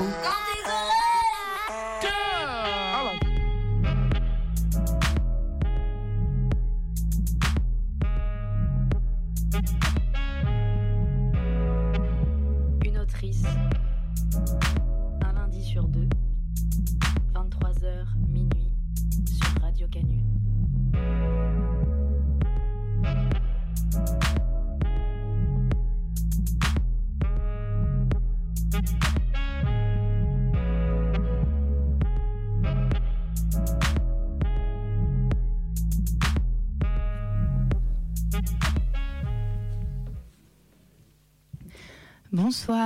Une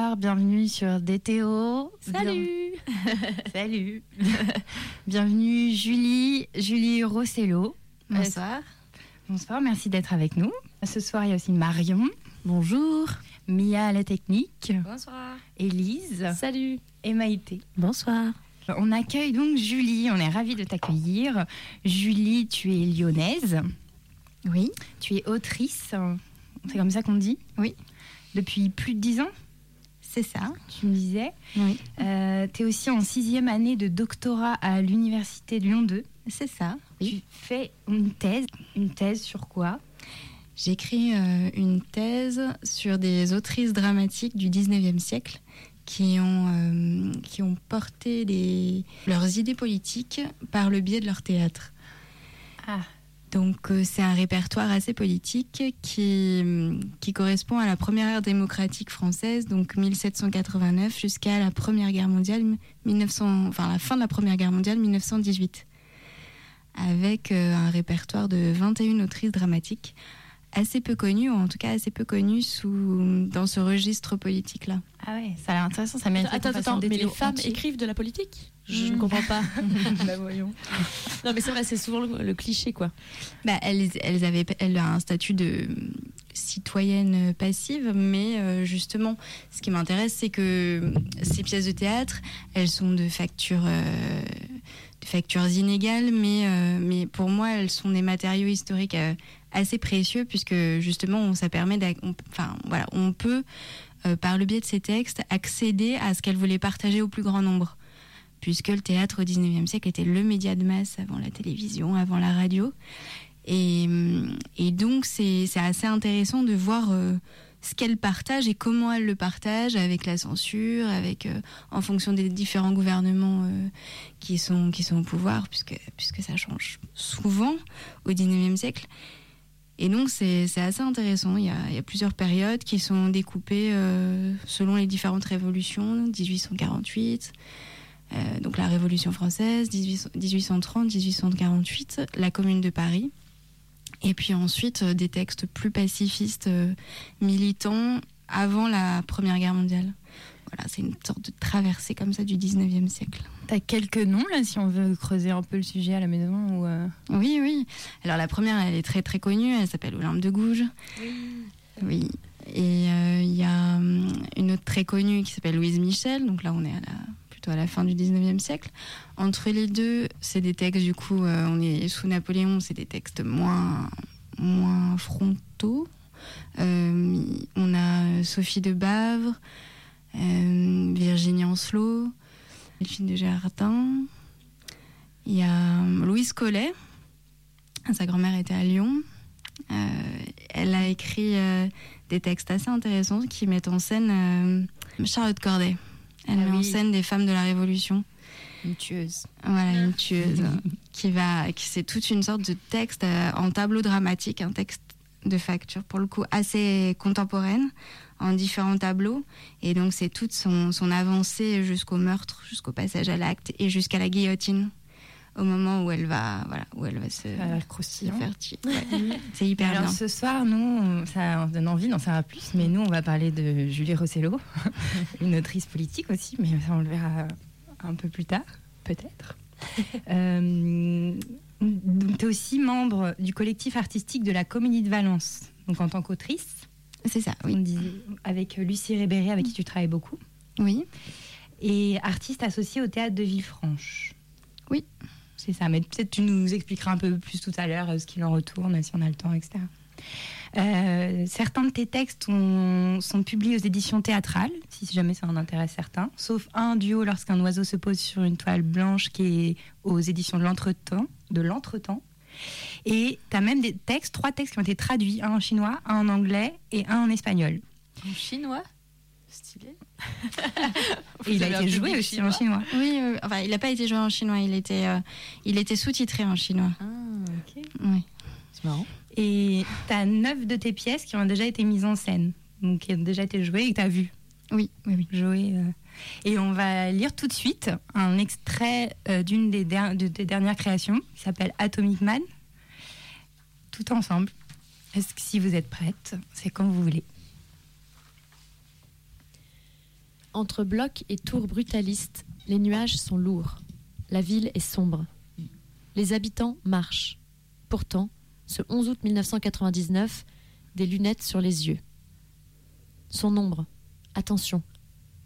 Bonsoir, bienvenue sur DTO. Salut Salut Bienvenue Julie, Julie Rossello. Bonsoir. Bonsoir, merci d'être avec nous. Ce soir, il y a aussi Marion. Bonjour. Mia à la technique. Bonsoir. Élise. Salut. Et Maïté. Bonsoir. On accueille donc Julie, on est ravis de t'accueillir. Julie, tu es lyonnaise. Oui. Tu es autrice, c'est comme ça qu'on dit? Oui. Depuis plus de dix ans, C'est ça. tu me disais. Oui. Euh, tu es aussi en sixième année de doctorat à l'Université de Lyon 2. C'est ça. Tu fais une thèse. Une thèse sur quoi? J'écris euh, une thèse sur des autrices dramatiques du 19e siècle qui ont, euh, qui ont porté leurs idées politiques par le biais de leur théâtre. Ah, Donc euh, c'est un répertoire assez politique qui, qui correspond à la première ère démocratique française, donc 1789 jusqu'à la Première Guerre mondiale, 1900, enfin la fin de la Première Guerre mondiale, 1918, avec euh, un répertoire de 21 autrices dramatiques assez peu connues, ou en tout cas assez peu connues sous, dans ce registre politique-là. ah ouais, ça a l'air intéressant, ça mérite Attends, attends, mais les femmes entier. écrivent de la politique? Je ne comprends pas. Bah, voyons. non, mais c'est vrai, c'est souvent le, le cliché, quoi. Bah, elles, elles avaient, elle a un statut de citoyenne passive, mais euh, justement, ce qui m'intéresse, c'est que ces pièces de théâtre, elles sont de facture, euh, de factures inégales, mais, euh, mais pour moi, elles sont des matériaux historiques euh, assez précieux, puisque justement, on, ça permet, on- enfin, voilà, on peut, euh, par le biais de ces textes, accéder à ce qu'elles voulaient partager au plus grand nombre puisque le théâtre au 19e siècle était le média de masse avant la télévision, avant la radio. Et, et donc, c'est assez intéressant de voir euh, ce qu'elle partage et comment elle le partage avec la censure, avec, euh, en fonction des différents gouvernements euh, qui, sont, qui sont au pouvoir, puisque, puisque ça change souvent au 19e siècle. Et donc, c'est assez intéressant. Il y, a, plusieurs périodes qui sont découpées euh, selon les différentes révolutions, 1848. Euh, donc la Révolution française, 18 1830-1848, la Commune de Paris. Et puis ensuite euh, des textes plus pacifistes, euh, militants, avant la Première Guerre mondiale. Voilà, c'est une sorte de traversée comme ça du 19e siècle. T'as quelques noms là, si on veut creuser un peu le sujet à la maison ou euh, Oui, oui. Alors la première, elle est très très connue, elle s'appelle Olympe de Gouges. Oui. Et euh, il y a hum, une autre très connue qui s'appelle Louise Michel, donc là on est à la, à la fin du 19e siècle. Entre les deux, c'est des textes, du coup, euh, on est sous Napoléon, c'est des textes moins, moins frontaux. Euh, on a Sophie de Bavre, euh, Virginie Ancelot, Delphine de Jardin. Il y a euh, Louise Collet, sa grand-mère était à Lyon. Euh, elle a écrit euh, des textes assez intéressants qui mettent en scène euh, Charlotte Corday. Elle Ah met en scène des femmes de la Révolution. une tueuse Voilà, une tueuse qui va, qui c'est toute une sorte de texte euh, en tableau dramatique, un texte de facture pour le coup assez contemporaine, en différents tableaux. Et donc c'est toute son, son avancée jusqu'au meurtre, jusqu'au passage à l'acte et jusqu'à la guillotine, au moment où elle va, voilà, où elle va se, se faire. Ouais. c'est hyper Alors bien. ce soir, nous, on- ça on donne envie d'en savoir plus, mais nous, on va parler de Julie Rossello, une autrice politique aussi, mais ça, on le verra un peu plus tard, peut-être. Euh, donc, tu es aussi membre du collectif artistique de la Comédie de Valence, donc en tant qu'autrice, C'est ça, on oui. disait, avec Lucie Rébéré, avec qui tu travailles beaucoup, Oui. et artiste associée au théâtre de Villefranche. Oui. C'est ça, mais peut-être tu nous expliqueras un peu plus tout à l'heure euh, ce qu'il en retourne, si on a le temps, etc. Euh, certains de tes textes ont- sont publiés aux éditions théâtrales, si jamais ça en intéresse certains, sauf un duo lorsqu'un oiseau se pose sur une toile blanche qui est aux éditions de l'entretemps. De l'entretemps. Et tu as même des textes, trois textes qui ont été traduits, un en chinois, un en anglais et un en espagnol. En chinois? Stylé. Et il a été joué aussi en chinois. Oui, euh, enfin, il n'a pas été joué en chinois, il était, euh, il était sous-titré en chinois. Ah, ok. Oui. C'est marrant. Et tu as neuf de tes pièces qui ont déjà été mises en scène, donc qui ont déjà été jouées et que tu as vu. Oui, oui, oui. jouer. euh. Et on va lire tout de suite un extrait euh, d'une des, der- de- des dernières créations qui s'appelle Atomic Man. Tout ensemble. Est-ce que si vous êtes prête, c'est quand vous voulez. Entre blocs et tours brutalistes, les nuages sont lourds. La ville est sombre. Les habitants marchent. Pourtant, ce 11 août 1999, des lunettes sur les yeux. Son ombre, attention,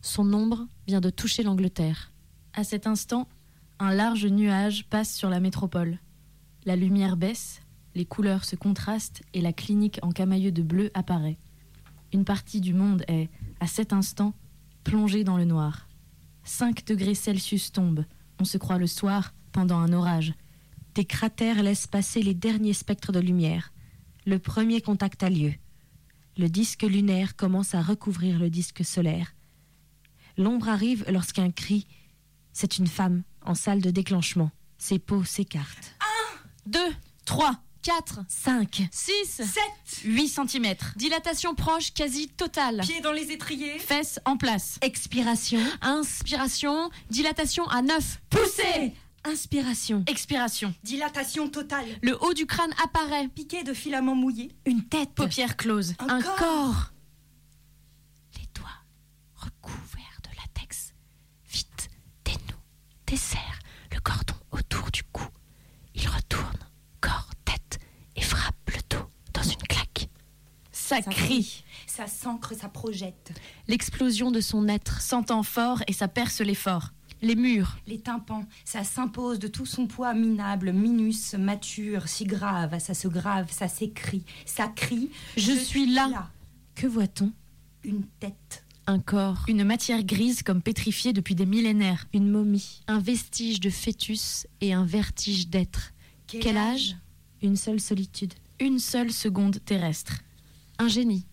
son ombre vient de toucher l'Angleterre. À cet instant, un large nuage passe sur la métropole. La lumière baisse, les couleurs se contrastent et la clinique en camailleux de bleu apparaît. Une partie du monde est, à cet instant, plongée dans le noir. 5 degrés Celsius tombent. On se croit le soir pendant un orage. Des cratères laissent passer les derniers spectres de lumière. Le premier contact a lieu. Le disque lunaire commence à recouvrir le disque solaire. L'ombre arrive lorsqu'un cri. C'est une femme en salle de déclenchement. Ses peaux s'écartent. 2, 3, 4, 5. 6, 7 8 cm. Dilatation proche quasi totale. Pieds dans les étriers. Fesses en place. Expiration. Inspiration, dilatation à 9. Poussée. Inspiration. Expiration. Dilatation totale. Le haut du crâne apparaît. Piqué de filaments mouillés. Une tête. Paupières closes. Un corps. Les doigts recouverts de latex. Vite, dénoue, desserre le cordon autour du cou. Il retourne, corps, tête, et frappe le dos dans une claque. Ça Ça crie. Ça s'ancre, ça projette. L'explosion de son être s'entend fort et ça perce l'effort. Les murs. Les tympans, ça s'impose de tout son poids minable, minus, mature, si grave, ça se grave, ça s'écrie, ça crie. Je suis là. Que voit-on? Une tête. Un corps. Une matière grise comme pétrifiée depuis des millénaires. Une momie. Un vestige de fœtus et un vertige d'être. Quel âge? Une seule solitude. Une seule seconde terrestre. Un génie.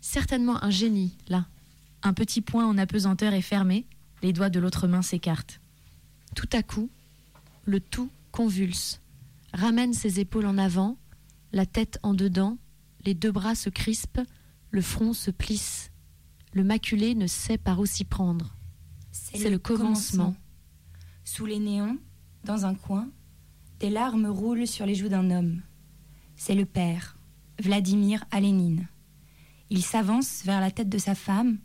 Certainement un génie, là. Un petit point en apesanteur est fermé, les doigts de l'autre main s'écartent. Tout à coup, le tout convulse, ramène ses épaules en avant, la tête en dedans, les deux bras se crispent, le front se plisse. Le maculé ne sait par où s'y prendre. C'est le commencement. Sous les néons, dans un coin, des larmes roulent sur les joues d'un homme. C'est le père, Vladimir Alénine. Il s'avance vers la tête de sa femme,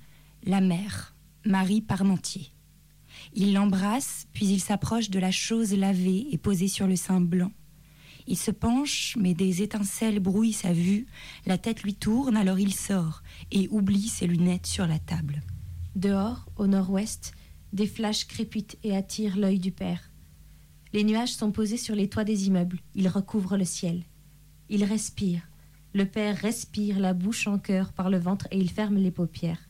la mère, Marie Parmentier. Il l'embrasse, puis il s'approche de la chose lavée et posée sur le sein blanc. Il se penche, mais des étincelles brouillent sa vue. La tête lui tourne, alors il sort et oublie ses lunettes sur la table. Dehors, au nord-ouest, des flashs crépitent et attirent l'œil du père. Les nuages sont posés sur les toits des immeubles. Ils recouvrent le ciel. Il respire. Le père respire, la bouche en cœur par le ventre et il ferme les paupières.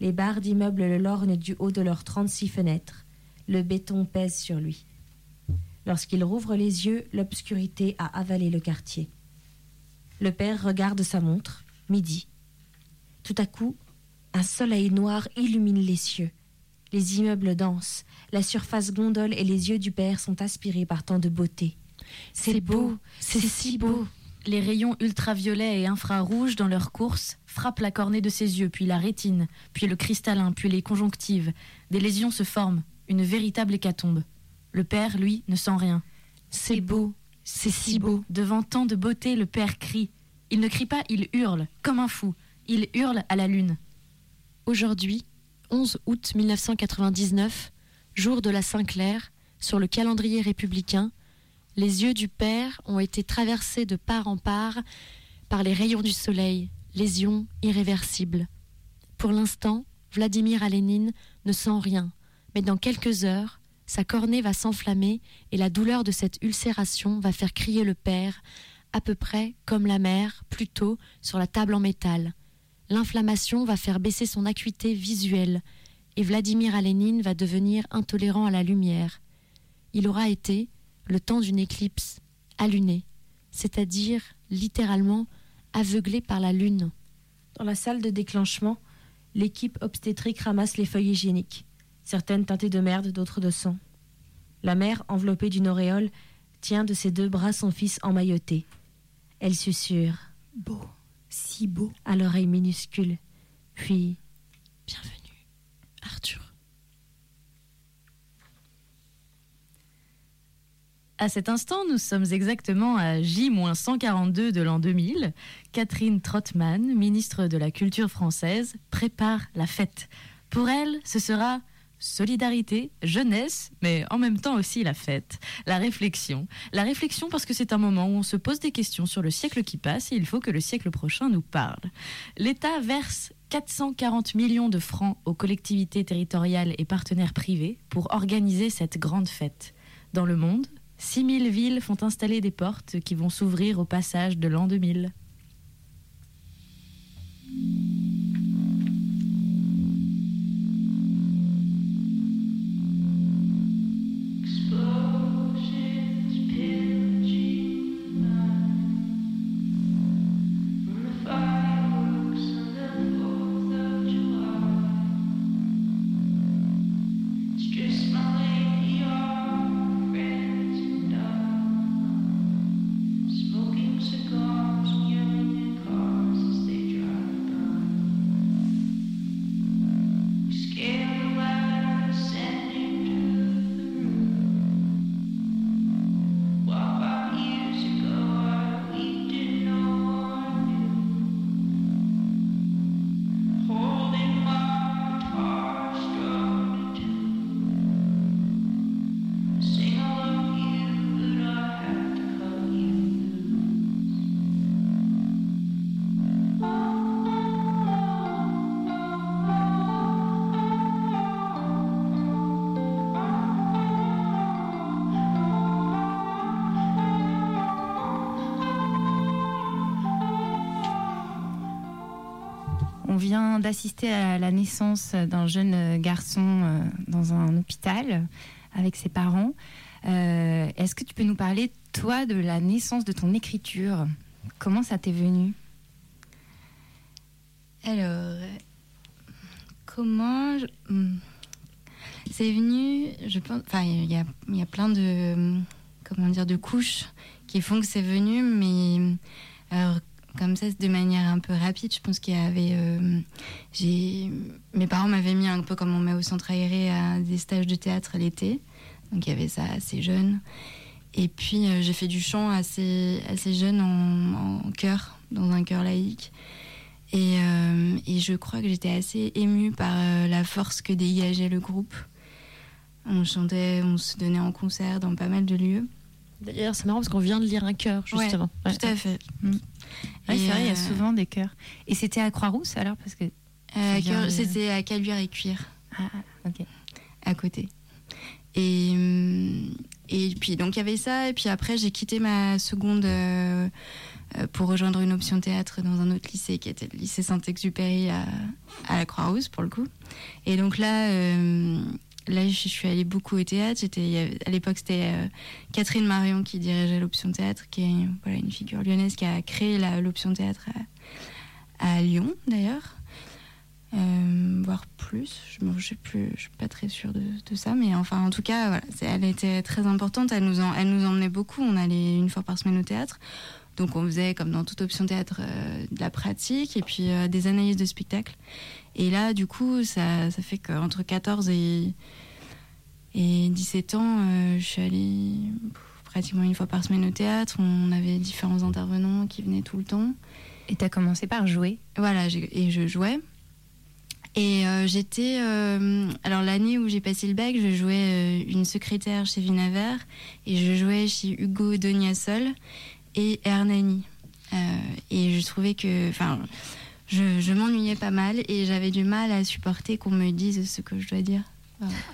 Les barres d'immeubles le lorgnent du haut de leurs 36 fenêtres. Le béton pèse sur lui. Lorsqu'il rouvre les yeux, l'obscurité a avalé le quartier. Le père regarde sa montre, midi. Tout à coup, un soleil noir illumine les cieux. Les immeubles dansent, la surface gondole et les yeux du père sont aspirés par tant de beauté. C'est beau, c'est si beau. Les rayons ultraviolets et infrarouges dans leur course frappent la cornée de ses yeux, puis la rétine, puis le cristallin, puis les conjonctives. Des lésions se forment, une véritable hécatombe. Le père, lui, ne sent rien. C'est beau, c'est si beau. Devant tant de beauté, le père crie. Il ne crie pas, il hurle, comme un fou. Il hurle à la lune. Aujourd'hui, 11 août 1999, jour de la Saint-Clair, sur le calendrier républicain, les yeux du père ont été traversés de part en part par les rayons du soleil, lésions irréversibles. Pour l'instant, Vladimir Alénine ne sent rien, mais dans quelques heures, sa cornée va s'enflammer et la douleur de cette ulcération va faire crier le père à peu près comme la mer, plutôt, sur la table en métal. L'inflammation va faire baisser son acuité visuelle, et Vladimir Alénine va devenir intolérant à la lumière. Il aura été, le temps d'une éclipse, alluné, c'est-à-dire littéralement aveuglé par la lune. Dans la salle de déclenchement, l'équipe obstétrique ramasse les feuilles hygiéniques, certaines teintées de merde, d'autres de sang. La mère, enveloppée d'une auréole, tient de ses deux bras son fils emmailloté. Elle susurre si beau. à l'oreille minuscule, puis Bienvenue, Arthur. À cet instant, nous sommes exactement à J-142 de l'an 2000. Catherine Trottmann, ministre de la Culture française, prépare la fête. Pour elle, ce sera solidarité, jeunesse, mais en même temps aussi la fête, la réflexion. La réflexion parce que c'est un moment où on se pose des questions sur le siècle qui passe et il faut que le siècle prochain nous parle. L'État verse 440 millions de francs aux collectivités territoriales et partenaires privés pour organiser cette grande fête. Dans le monde, 6000 villes font installer des portes qui vont s'ouvrir au passage de l'an 2000. Vient d'assister à la naissance d'un jeune garçon euh, dans un hôpital avec ses parents. Euh, Est-ce que tu peux nous parler, toi, de la naissance de ton écriture? Comment ça t'est venu? Alors, euh, comment hmm. c'est venu Je pense. Enfin, il y a, plein de comment dire de couches qui font que c'est venu, mais alors, comme ça, de manière un peu rapide, je pense qu'il y avait. euh, j'ai mes parents m'avaient mis un peu comme on met au centre aéré à des stages de théâtre l'été, donc il y avait ça assez jeune. Et puis euh, j'ai fait du chant assez assez jeune en, en chœur dans un chœur laïque. Et, euh, et je crois que j'étais assez émue par la force que dégageait le groupe. On chantait, on se donnait en concert dans pas mal de lieux. D'ailleurs, c'est marrant parce qu'on vient de lire un cœur, justement. Ouais. Tout à fait. Mm. Et, c'est vrai, il y a euh, souvent des chœurs. Et c'était à Croix-Rousse alors parce que euh, C'était à Caluire et Cuire, ah, ok. à côté. Et, hum, et puis, donc il y avait ça. Et puis après, j'ai quitté ma seconde euh, euh, pour rejoindre une option théâtre dans un autre lycée qui était le lycée Saint-Exupéry à, à la Croix-Rousse, pour le coup. Et donc là, euh, là, je suis allée beaucoup au théâtre. J'étais, à l'époque, c'était euh, Catherine Marion qui dirigeait l'option théâtre, qui est voilà, une figure lyonnaise qui a créé l'option théâtre à, Lyon, d'ailleurs. Euh, voire plus, je ne suis pas très sûre de, ça, mais enfin en tout cas, elle était très importante. Elle nous, emmenait beaucoup. On allait une fois par semaine au théâtre, donc on faisait comme dans toute option théâtre euh, de la pratique et puis des analyses de spectacles. Et là, du coup, ça, ça fait qu'entre 14 et, et 17 ans, euh, je suis allée pratiquement une fois par semaine au théâtre. On avait différents intervenants qui venaient tout le temps. Et tu as commencé par jouer. Voilà, et je jouais. Et euh, j'étais. euh, alors, l'année où j'ai passé le bac, je jouais une secrétaire chez Vinaver et je jouais chez Hugo Doniasol et Hernani. Et je trouvais que. Enfin, je, je m'ennuyais pas mal et j'avais du mal à supporter qu'on me dise ce que je dois dire.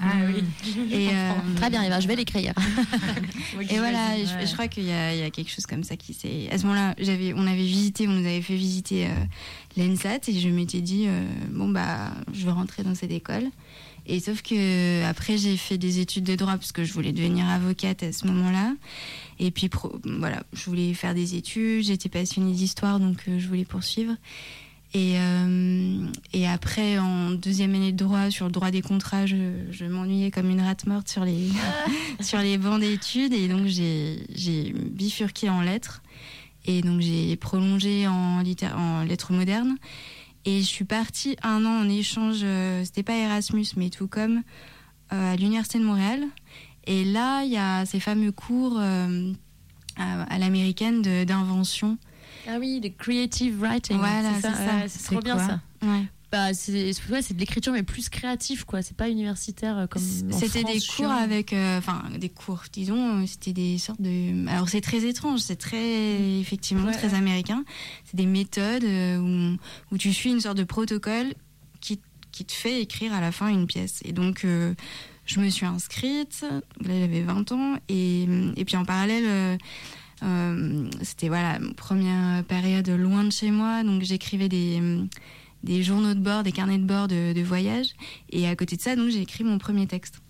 Ah oui. Et, euh, Très bien, Eva, je vais l'écrire. Et voilà, je, je crois qu'il y, a il y a quelque chose comme ça qui s'est. À ce moment-là, j'avais, on avait visité, on nous avait fait visiter euh, l'ENSAT et je m'étais dit euh, bon bah je veux rentrer dans cette école. Et sauf que après j'ai fait des études de droit parce que je voulais devenir avocate à ce moment-là. Et puis pro- voilà, je voulais faire des études, j'étais passionnée d'histoire donc euh, je voulais poursuivre. Et, euh, et après, en deuxième année de droit, sur le droit des contrats, je, m'ennuyais comme une rate morte sur les, sur les bancs d'études. Et donc, j'ai bifurqué en lettres. Et donc, j'ai prolongé en, lettres modernes. Et je suis partie un an en échange, euh, c'était pas Erasmus, mais tout comme, euh, à l'Université de Montréal. Et là, il y a ces fameux cours à, l'américaine d'invention. Ah oui, le creative writing. Voilà, c'est ça. c'est ça. ouais, c'est C'est trop bien ça. Ouais. Bah, c'est ouais, de l'écriture, mais plus créatif, quoi. C'est pas universitaire euh, comme. C'était des cours avec, euh, enfin des cours, disons, euh, c'était des sortes de. Alors c'est très étrange, c'est très effectivement Ouais, très ouais. américain. C'est des méthodes où, où tu suis une sorte de protocole qui, qui te fait écrire à la fin une pièce. Et donc euh, je me suis inscrite, là j'avais 20 ans, et, et puis en parallèle. euh, euh, c'était voilà ma première période loin de chez moi. Donc j'écrivais des des journaux de bord des carnets de bord de, de voyage. Et à côté de ça donc j'ai écrit mon premier texte.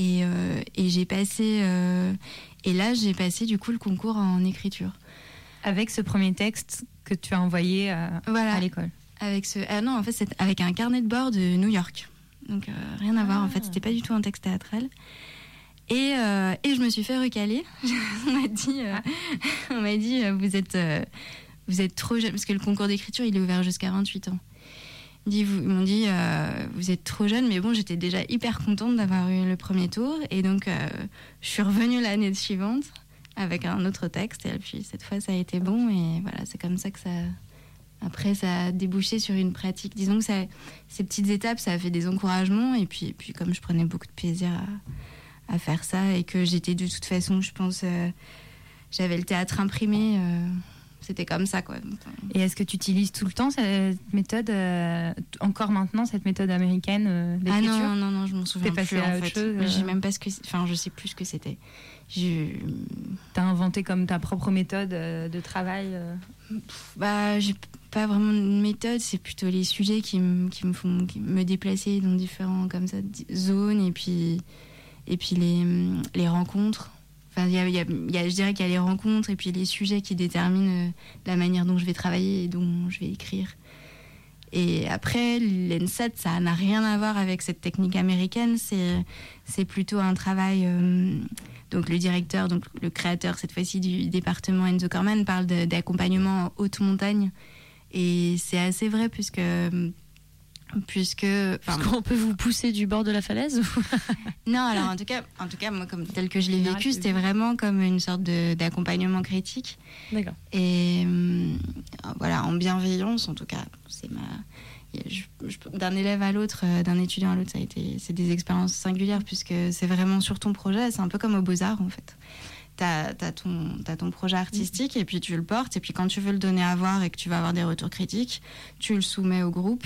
Et, euh, et j'ai passé euh, et là j'ai passé du coup le concours en écriture. Avec ce premier texte que tu as envoyé à, voilà. à l'école. avec ce ah non en fait c'est avec un carnet de bord de New York. Donc euh, rien à voir en fait. C'était pas du tout un texte théâtral et, euh, et je me suis fait recaler. On m'a dit euh, on m'a dit euh, vous êtes vous êtes trop jeune parce que le concours d'écriture il est ouvert jusqu'à 28 ans. Ils m'ont dit vous êtes trop jeune mais bon j'étais déjà hyper contente d'avoir eu le premier tour. Et donc je suis revenue l'année suivante avec un autre texte. Et puis cette fois ça a été bon. Et voilà c'est comme ça que ça après, ça a débouché sur une pratique. Disons que ces petites étapes, ça a fait des encouragements. Et puis, et puis comme je prenais beaucoup de plaisir à, à faire ça et que j'étais de toute façon, je pense, euh, j'avais le théâtre imprimé. euh, C'était comme ça, quoi. Et est-ce que tu utilises tout le temps cette méthode, euh, encore maintenant, cette méthode américaine euh, Ah non, non, non, je m'en souviens passé plus. à en autre fait. chose, euh. J'ai même pas ce que, enfin, je sais plus ce que c'était. Je, T'as inventé comme ta propre méthode euh, de travail euh, Bah, j'ai pas vraiment de méthode, c'est plutôt les sujets qui, me- qui me font qui me déplacer dans différents comme ça, zones et puis, et puis les, les rencontres. Enfin, y y a- je dirais qu'il y a les rencontres et puis les sujets qui déterminent euh, la manière dont je vais travailler et dont je vais écrire. Et après, l'ENSAT, ça n'a rien à voir avec cette technique américaine. C'est, plutôt un travail. euh, donc le directeur, donc le créateur cette fois-ci du département Enzo Corman parle d'accompagnement en haute montagne. Et c'est assez vrai puisque puisque enfin, qu'on peut vous pousser du bord de la falaise ou- non alors en tout cas en tout cas moi comme tel que je l'ai vécu c'était vraiment comme une sorte d'accompagnement critique. D'accord. et hum, voilà en bienveillance en tout cas c'est ma d'un élève à l'autre euh, d'un étudiant à l'autre ça a été c'est des expériences singulières puisque c'est vraiment sur ton projet c'est un peu comme au beaux arts en fait. T'as as ton, ton projet artistique et puis tu le portes et puis quand tu veux le donner à voir et que tu vas avoir des retours critiques tu le soumets au groupe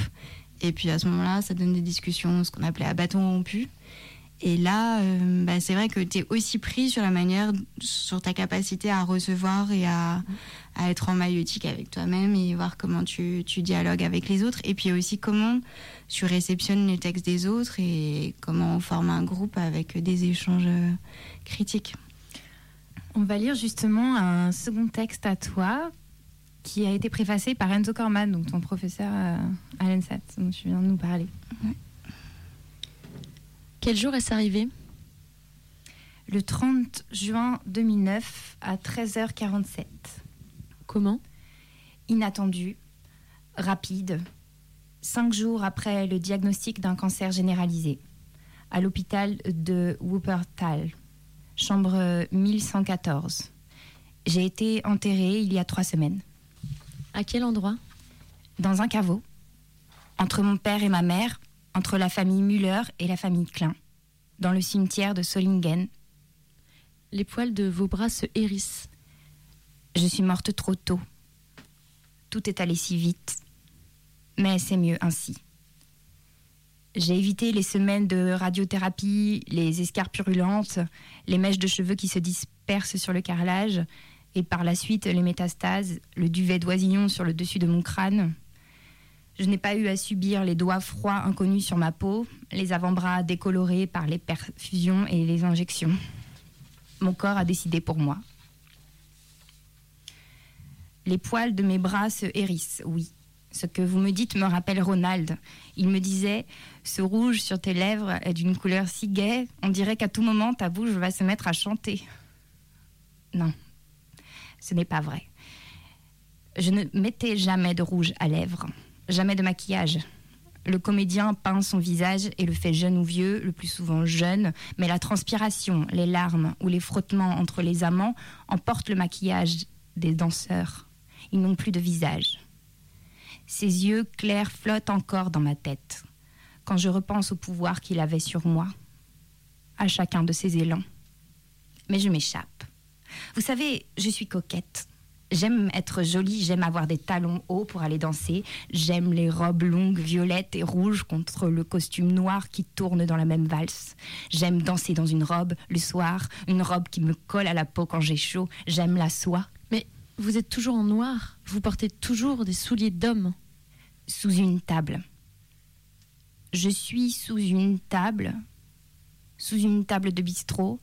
et puis à ce moment-là ça donne des discussions ce qu'on appelait à bâton rompu et là, euh, bah, c'est vrai que tu es aussi pris sur la manière, sur ta capacité à recevoir et à, à être en maïotique avec toi-même et voir comment tu, tu dialogues avec les autres. Et puis aussi comment tu réceptionnes les textes des autres et comment on forme un groupe avec des échanges euh, critiques. On va lire justement un second texte à toi qui a été préfacé par Enzo Corman, donc ton professeur euh, à l'ENSAT, dont tu viens de nous parler. Quel jour est-ce arrivé? Le 30 juin 2009 à 13h47. Comment? Inattendu, rapide, cinq jours après le diagnostic d'un cancer généralisé, à l'hôpital de Wuppertal, chambre 1114. J'ai été enterrée il y a trois semaines, À quel endroit dans un caveau, entre mon père et ma mère, entre la famille Müller et la famille Klein, dans le cimetière de Solingen. Les poils de vos bras se hérissent. Je suis morte trop tôt. Tout est allé si vite. Mais c'est mieux ainsi. J'ai évité les semaines de radiothérapie, les escarres purulentes, les mèches de cheveux qui se dispersent sur le carrelage, et par la suite les métastases, le duvet d'oisillon sur le dessus de mon crâne. Je n'ai pas eu à subir les doigts froids inconnus sur ma peau, les avant-bras décolorés par les perfusions et les injections. Mon corps a décidé pour moi. Les poils de mes bras se hérissent, oui. Ce que vous me dites me rappelle Ronald. Il me disait Ce rouge sur tes lèvres est d'une couleur si gaie, on dirait qu'à tout moment ta bouche va se mettre à chanter. Non, ce n'est pas vrai. Je ne mettais jamais de rouge à lèvres, jamais de maquillage. Le comédien peint son visage et le fait jeune ou vieux, le plus souvent jeune, mais la transpiration, les larmes ou les frottements entre les amants emportent le maquillage des danseurs. Ils n'ont plus de visage. Ses yeux clairs flottent encore dans ma tête, quand je repense au pouvoir qu'il avait sur moi, à chacun de ses élans. Mais je m'échappe. Vous savez, je suis coquette. J'aime être jolie, j'aime avoir des talons hauts pour aller danser, j'aime les robes longues violettes et rouges contre le costume noir qui tourne dans la même valse. J'aime danser dans une robe le soir, une robe qui me colle à la peau quand j'ai chaud, j'aime la soie. Mais vous êtes toujours en noir. Vous portez toujours des souliers d'homme. sous une table. Je suis sous une table, sous une table de bistrot,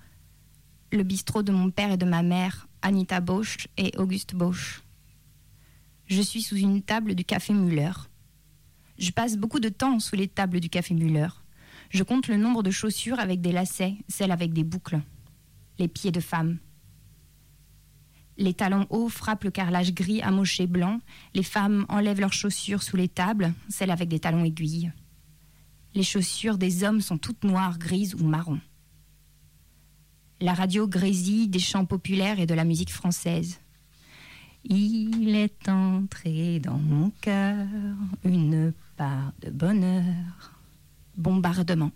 le bistrot de mon père et de ma mère, Anita Bosch et Auguste Bosch. Je suis sous une table du café Muller. Je passe beaucoup de temps sous les tables du café Muller. Je compte le nombre de chaussures avec des lacets, celles avec des boucles. Les pieds de femme. Les talons hauts frappent le carrelage gris amoché blanc. Les femmes enlèvent leurs chaussures sous les tables, celles avec des talons aiguilles. Les chaussures des hommes sont toutes noires, grises ou marron. La radio grésille des chants populaires et de la musique française. Il est entré dans mon cœur une part de bonheur. Bombardement.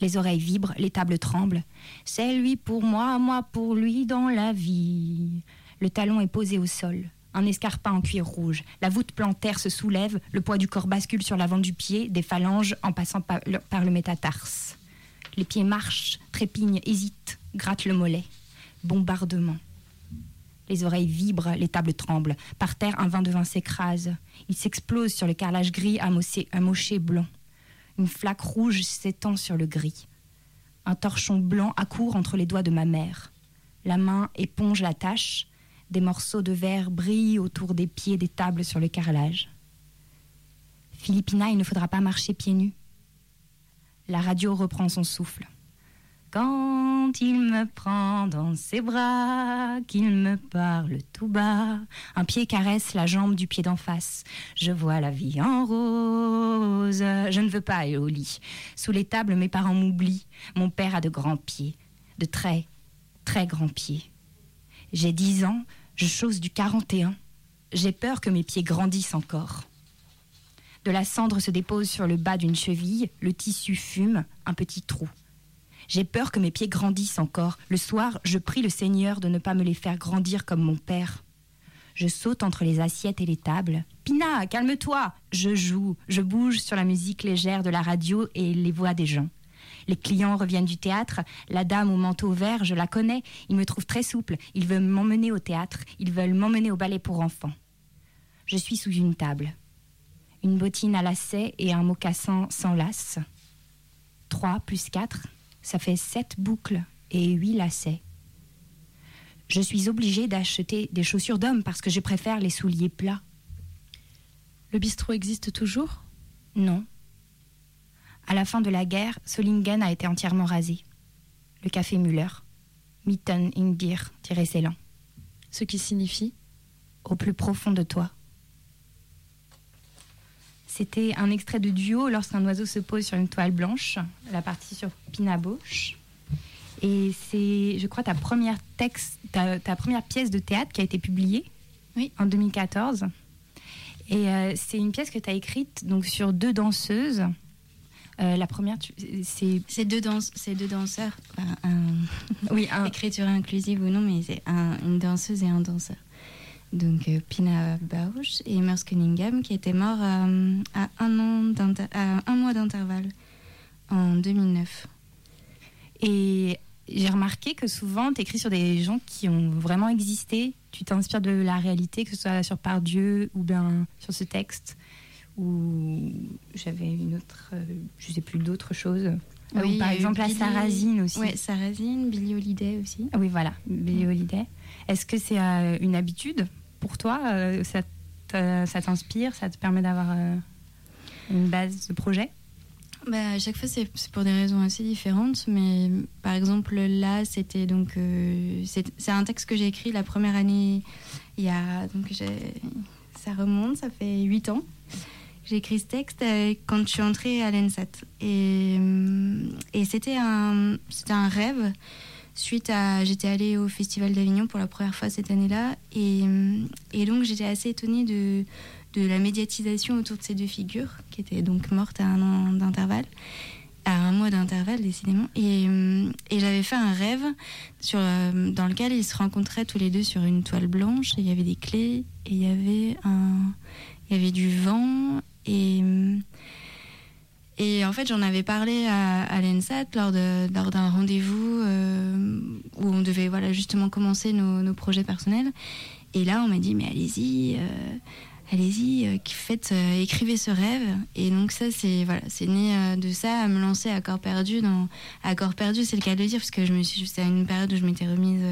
Les oreilles vibrent, les tables tremblent. C'est lui pour moi, moi pour lui dans la vie. Le talon est posé au sol. Un escarpin en cuir rouge. La voûte plantaire se soulève, le poids du corps bascule sur l'avant du pied, des phalanges en passant par le, métatarse. Les pieds marchent, trépignent, hésitent, grattent le mollet. Bombardement. Les oreilles vibrent, les tables tremblent. Par terre, un vin de vin s'écrase. Il s'explose sur le carrelage gris amoché, amoché blanc. Une flaque rouge s'étend sur le gris. Un torchon blanc accourt entre les doigts de ma mère. La main éponge la tache. Des morceaux de verre brillent autour des pieds des tables sur le carrelage. Philippina, il ne faudra pas marcher pieds nus. La radio reprend son souffle. Quand il me prend dans ses bras, qu'il me parle tout bas, un pied caresse la jambe du pied d'en face. Je vois la vie en rose. Je ne veux pas aller au lit. Sous les tables, mes parents m'oublient. Mon père a de grands pieds, de très, très grands pieds. J'ai dix ans, je chose du 41. J'ai peur que mes pieds grandissent encore. De la cendre se dépose sur le bas d'une cheville, le tissu fume, un petit trou. J'ai peur que mes pieds grandissent encore. Le soir, je prie le Seigneur de ne pas me les faire grandir comme mon père. Je saute entre les assiettes et les tables. Pina, calme-toi Je joue, je bouge sur la musique légère de la radio et les voix des gens. Les clients reviennent du théâtre. La dame au manteau vert, je la connais. Ils me trouvent très souple. Ils veulent m'emmener au théâtre. Ils veulent m'emmener au ballet pour enfants. Je suis sous une table. Une bottine à lacets et un mocassin sans lace. 3 plus 4, ça fait 7 boucles et 8 lacets. Je suis obligée d'acheter des chaussures d'homme parce que je préfère les souliers plats. Le bistrot existe toujours? Non. À la fin de la guerre, Solingen a été entièrement rasé. Le café Müller. Mitten in dir, dirait Ceylan. Ce qui signifie? Au plus profond de toi. C'était un extrait de duo lorsqu'un oiseau se pose sur une toile blanche, la partie sur Pina Bausch. Et c'est, je crois, ta première, texte, ta, ta première pièce de théâtre qui a été publiée Oui. en 2014. Et euh, c'est une pièce que tu as écrite donc, sur deux danseuses. Euh, la première, c'est. C'est deux, danse- c'est deux danseurs. Enfin, un- Oui, un, Écriture inclusive ou non, mais c'est un- une danseuse et un danseur. Donc euh, Pina Bausch et Merce Cunningham, qui était mort euh, à, un an d'inter- à un mois d'intervalle en 2009. Et j'ai remarqué que souvent, tu écris sur des gens qui ont vraiment existé. Tu t'inspires de la réalité, que ce soit sur Pardieu ou bien sur ce texte. Ou j'avais une autre, euh, je sais plus, d'autres choses. Oui, ou par exemple, la Sarrazine aussi. Ouais, Sarrazine, Billie Holiday aussi. Ah oui, voilà, Billie Holiday. Est-ce que c'est euh, une habitude? Pour toi euh, Ça t'inspire Ça te permet d'avoir euh, une base de projet? Bah, à chaque fois, c'est pour des raisons assez différentes. Mais par exemple, là, c'était donc. euh, c'est un texte que j'ai écrit la première année. Il y a. Donc, ça remonte, ça fait 8 ans. J'ai écrit ce texte quand je suis entrée à l'ENSAT. Et, c'était un rêve. Suite à. J'étais allée au Festival d'Avignon pour la première fois cette année-là. Et, euh, donc, j'étais assez étonnée de, la médiatisation autour de ces deux figures, qui étaient donc mortes à un an à un mois d'intervalle décidément. Et, euh, j'avais fait un rêve sur, euh, dans lequel ils se rencontraient tous les deux sur une toile blanche, et il y avait des clés, et il y avait, il y avait du vent, et... et en fait, j'en avais parlé à, l'ENSAT lors d'un rendez-vous euh, où on devait voilà, justement commencer nos, projets personnels. Et là, on m'a dit, mais allez-y, euh, allez-y, euh, faites, écrivez ce rêve. Et donc ça, c'est voilà, c'est né de ça, à me lancer à corps perdu. Dans, à perdu, c'est le cas de le dire, parce que je me suis, c'était à une période où je m'étais remise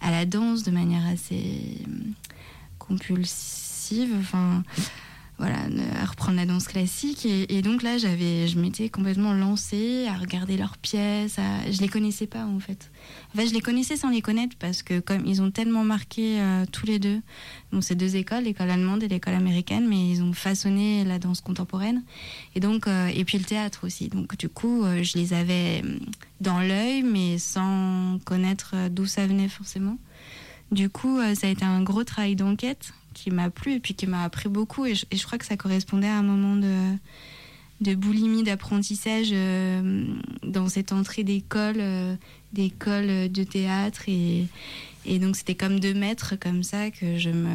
à la danse de manière assez compulsive. Enfin, voilà, à reprendre la danse classique. Et, donc là, j'avais, je m'étais complètement lancée à regarder leurs pièces. À, je les connaissais pas en fait. En je les connaissais sans les connaître parce que comme ils ont tellement marqué euh, tous les deux, donc ces deux écoles, l'école allemande et l'école américaine, mais ils ont façonné la danse contemporaine et donc euh, et puis le théâtre aussi. Donc du coup, euh, je les avais euh, dans l'œil, mais sans connaître d'où ça venait forcément. Du coup, ça a été un gros travail d'enquête qui m'a plu et puis qui m'a appris beaucoup. Et je, crois que ça correspondait à un moment de, de boulimie, d'apprentissage euh, dans cette entrée d'école, euh, d'école de théâtre. Et, et donc, c'était comme deux maîtres comme ça que je me.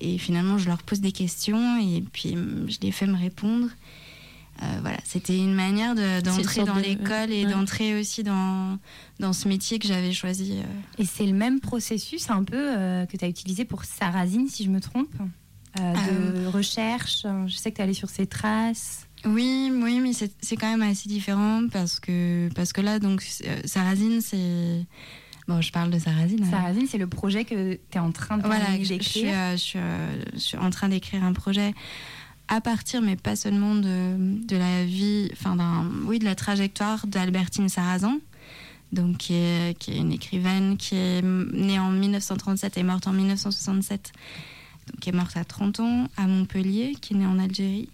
Et finalement, je leur pose des questions et puis mm, je les fais me répondre. Euh, voilà, c'était une manière d'entrer dans de- l'école et ouais. d'entrer aussi dans, dans ce métier que j'avais choisi. euh. Et c'est le même processus un peu euh, que tu as utilisé pour Sarrazine, si je me trompe, euh, de recherche. Je sais que tu es allé sur ses traces. Oui, oui, mais c'est c'est quand même assez différent parce que, parce que là, donc, euh, Sarrazine, c'est. Bon, je parle de Sarrazine. Sarrazine, c'est le projet que tu es en train de Voilà, terminer je, je suis, d'écrire. euh, je, suis, euh, je suis en train d'écrire un projet à partir, mais pas seulement de, de la vie, enfin, oui, de la trajectoire d'Albertine Sarrazin, donc qui est, qui est une écrivaine qui est née en 1937 et morte en 1967, donc qui est morte à 30 ans à Montpellier, qui est née en Algérie,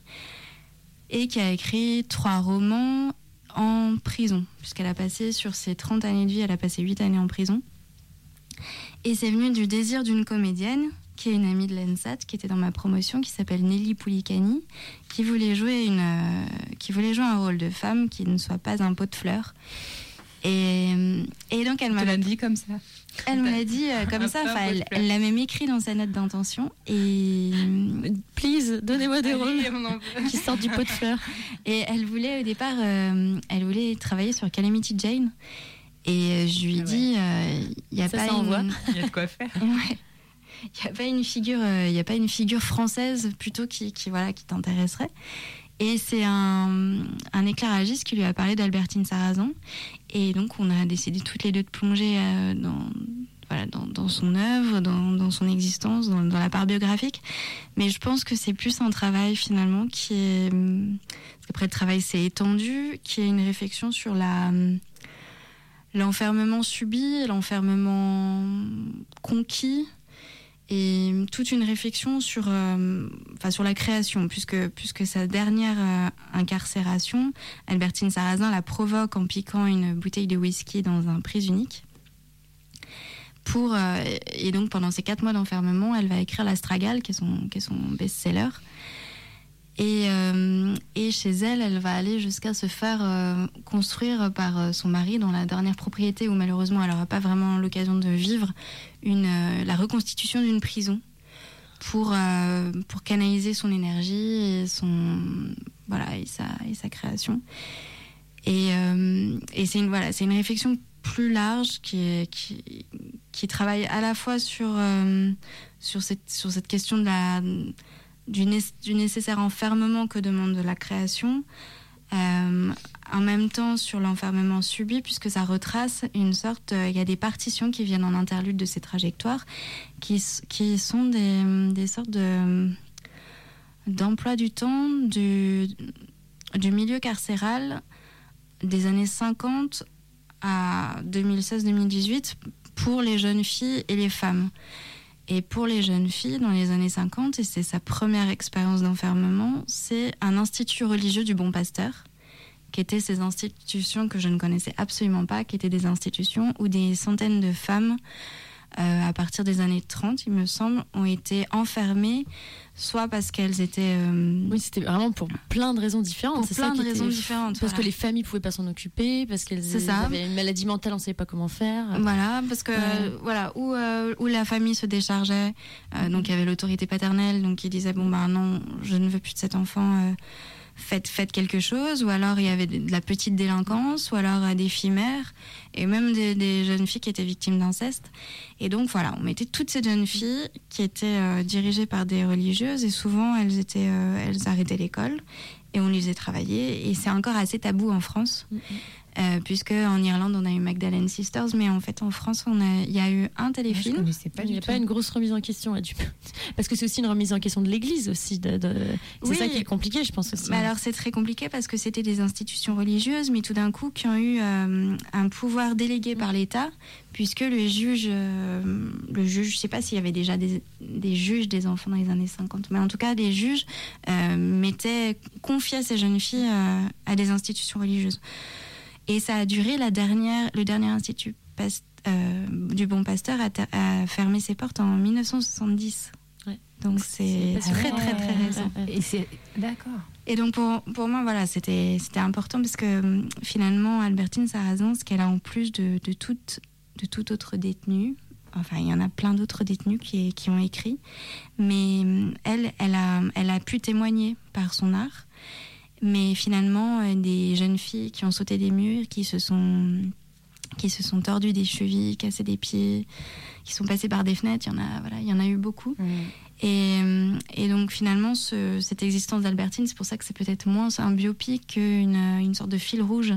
et qui a écrit trois romans en prison, puisqu'elle a passé sur ses 30 années de vie, elle a passé 8 années en prison. Et c'est venu du désir d'une comédienne, qui est une amie de l'ENSAT, qui était dans ma promotion, qui s'appelle Nelly Poulicani, qui voulait, jouer une, euh, qui voulait jouer un rôle de femme qui ne soit pas un pot de fleurs. Et, et donc elle m'a dit comme ça. elle me l'a dit euh, comme ça, enfin, elle l'a même écrit dans sa note d'intention. Et, Please, donnez-moi des rôles qui sortent du pot de fleurs. et elle voulait au départ, euh, elle voulait travailler sur Calamity Jane. Et euh, je lui ai Ah ouais. dit, euh, il n'y a Ça, pas ça envoie. une... Il y a de quoi faire. Ouais. Il n'y a pas une figure, euh, il a pas une figure française plutôt qui, voilà qui t'intéresserait. Et c'est un, un éclairagiste qui lui a parlé d'Albertine Sarrazin. Et donc on a décidé toutes les deux de plonger euh, dans voilà dans, son œuvre, dans, son existence, dans, la part biographique. Mais je pense que c'est plus un travail finalement qui est hum, parce qu'après le travail s'est étendu, qui est une réflexion sur hum, l'enfermement subi, l'enfermement conquis et toute une réflexion sur, euh, enfin, sur la création, puisque, puisque sa dernière euh, incarcération, Albertine Sarrazin la provoque en piquant une bouteille de whisky dans un prise unique. Pour, euh, et donc pendant ces quatre mois d'enfermement, elle va écrire l'Astragale, qui est qui est son best-seller. Et, euh, et chez elle, elle va aller jusqu'à se faire euh, construire par euh, son mari dans la dernière propriété où malheureusement elle n'aura pas vraiment l'occasion de vivre une, la reconstitution d'une prison pour, pour canaliser son énergie et, son, voilà, et, sa, et sa création. Et, et c'est une, voilà, une réflexion plus large qui, qui, qui travaille à la fois sur, sur, cette, sur cette question de la, du, né- du nécessaire enfermement que demande la création, euh, en même temps sur l'enfermement subi, puisque ça retrace une sorte. euh, Il y a des partitions qui viennent en interlude de ces trajectoires, qui, sont des, sortes de d'emploi du temps du, du milieu carcéral des années 50 à 2016-2018 pour les jeunes filles et les femmes. Et pour les jeunes filles, dans les années 50, et c'est sa première expérience d'enfermement, c'est un institut religieux du Bon Pasteur, qui étaient ces institutions que je ne connaissais absolument pas, qui étaient des institutions où des centaines de femmes, à partir des années 30, il me semble, ont été enfermées, soit parce qu'elles étaient... euh, Oui, c'était vraiment pour plein de raisons différentes. pour c'est ça plein de raisons était- différentes. Parce voilà. que les familles pouvaient pas s'en occuper, parce qu'elles avaient une maladie mentale, on savait pas comment faire. Voilà, parce que Ouais. voilà où euh, où la famille se déchargeait, euh, donc il y avait l'autorité paternelle, donc qui disait bon bah non, je ne veux plus de cet enfant, euh, faites quelque chose, ou alors il y avait de la petite délinquance, ou alors euh, des filles mères, et même des, jeunes filles qui étaient victimes d'inceste. Et donc voilà, on mettait toutes ces jeunes filles qui étaient euh, dirigées par des religieuses, et souvent elles étaient euh, elles arrêtaient l'école. Et on les faisait travailler. Et c'est encore assez tabou en France. Euh, puisque en Irlande on a eu Magdalene Sisters, mais en fait en France on a, il y a eu un Je téléfilm. connaissais pas Il n'y du a tout. pas une grosse remise en question là-dessus. Parce que c'est aussi une remise en question de l'Église aussi. de- de- C'est Oui. ça qui est compliqué, je pense aussi. Mais alors c'est très compliqué parce que c'était des institutions religieuses, mais tout d'un coup qui ont eu euh, un pouvoir délégué par l'État, puisque le juge, euh, le juge, je sais pas s'il y avait déjà des, des juges des enfants dans les années 50, mais en tout cas des juges euh, mettaient, confiaient ces jeunes filles euh, à des institutions religieuses. Et ça a duré la dernière, le dernier institut euh, du Bon Pasteur a, fermé ses portes en 1970. Ouais. Donc c'est très très très récent. Et c'est d'accord. Et donc pour, pour moi, voilà, c'était c'était important parce que finalement, Albertine Sarrazin, ce qu'elle a en plus de, de, toute, de toute autre détenue, enfin il y en a plein d'autres détenus qui, qui ont écrit, mais elle, elle a, elle a pu témoigner par son art. Mais finalement, euh, des jeunes filles qui ont sauté des murs, qui se sont qui se sont tordues des chevilles, cassées des pieds, qui sont passées par des fenêtres, il y en a, voilà, il y en a eu beaucoup. Et, euh, et donc finalement, ce- cette existence d'Albertine, c'est pour ça que c'est peut-être moins un biopic qu'une euh, une sorte de fil rouge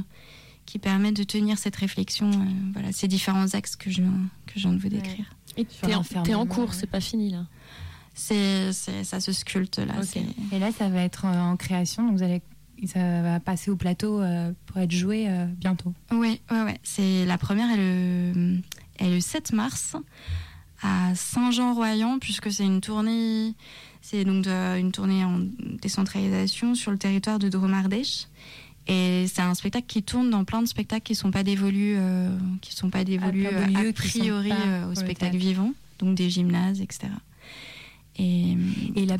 qui permet de tenir cette réflexion, euh, voilà, ces différents axes que je, que je viens de vous décrire. Et t'es en, t'es en cours, ouais. c'est pas fini là? C'est, c'est- ça se sculpte là. Et là, ça va être en création, donc vous allez, ça va passer au plateau euh, pour être joué euh, bientôt. Oui, ouais, ouais. C'est la première est le, est le 7 mars à Saint-Jean-Royan, puisque c'est une tournée, c'est donc de- une tournée en décentralisation sur le territoire de Dromardèche. Et c'est un spectacle qui tourne dans plein de spectacles qui sont pas dévolus, euh, qui sont pas dévolus euh, lieux a priori pas euh, au spectacle théâtre. vivant, donc des gymnases, etc. Et, Et la,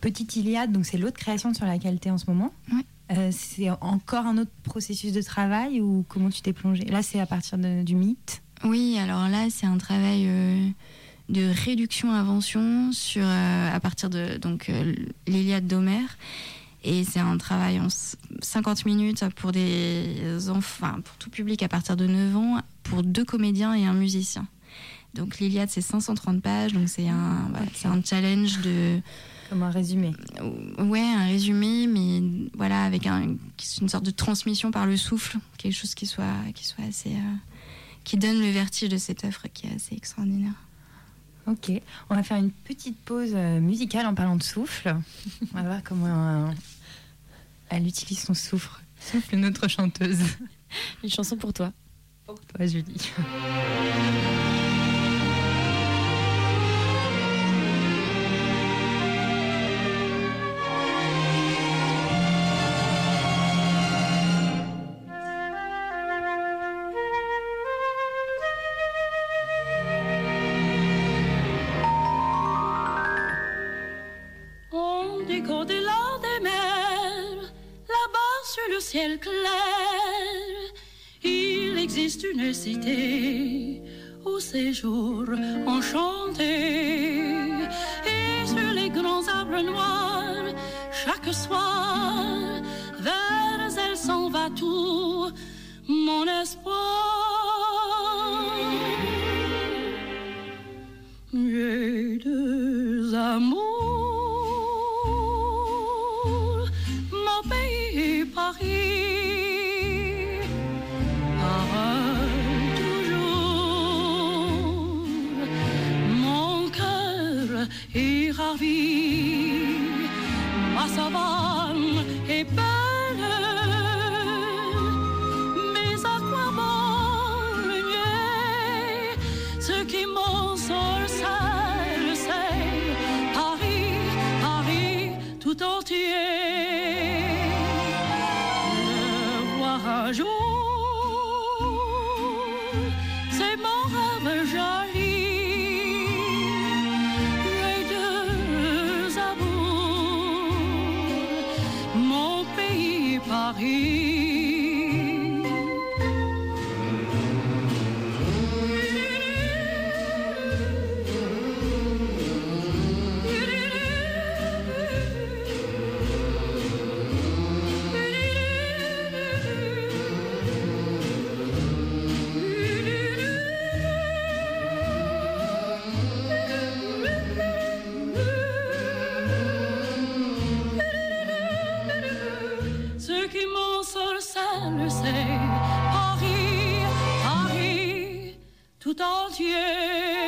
Petite Iliade, donc c'est l'autre création sur laquelle tu es en ce moment. Ouais. Euh, c'est encore un autre processus de travail ou comment tu t'es plongé Là, c'est à partir de- du mythe. Oui, alors là, c'est un travail euh, de réduction-invention sur euh, à partir de donc l'Iliade d'Homère. Et c'est un travail en s- 50 minutes pour des enfants, pour tout public à partir de 9 ans, pour deux comédiens et un musicien. Donc l'Iliade, c'est 530 pages, donc c'est un, voilà, un challenge de, Comme un résumé. ouais, un résumé, mais voilà, avec un, une sorte de transmission par le souffle, quelque chose qui soit, qui soit assez, euh, qui donne le vertige de cette œuvre qui est assez extraordinaire. Ok, on va faire une petite pause euh, musicale en parlant de souffle. On va voir comment euh, elle utilise son souffle. Souffle, notre chanteuse. Une chanson pour toi. Pour toi, Julie. Ciel clair, il existe une cité où jours enchantés. Et sur les grands arbres noirs, chaque soir, vers elle s'en va tout mon espoir. M'ensorcelle, c'est Paris, Paris tout entier.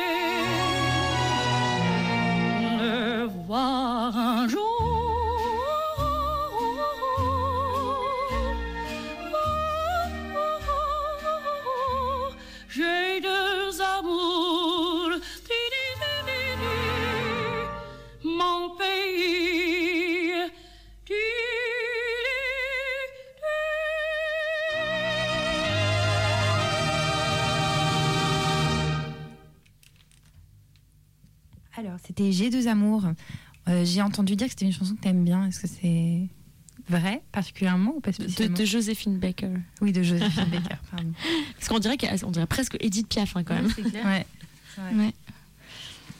J'ai entendu dire que c'était une chanson que t'aimes bien. Est-ce que c'est vrai, particulièrement, ou pas spécialement de Joséphine Baker. Oui, de Joséphine Baker, pardon. Parce qu'on dirait, qu'elle- on dirait presque Edith Piaf hein, quand même. Ouais. vrai. Ouais.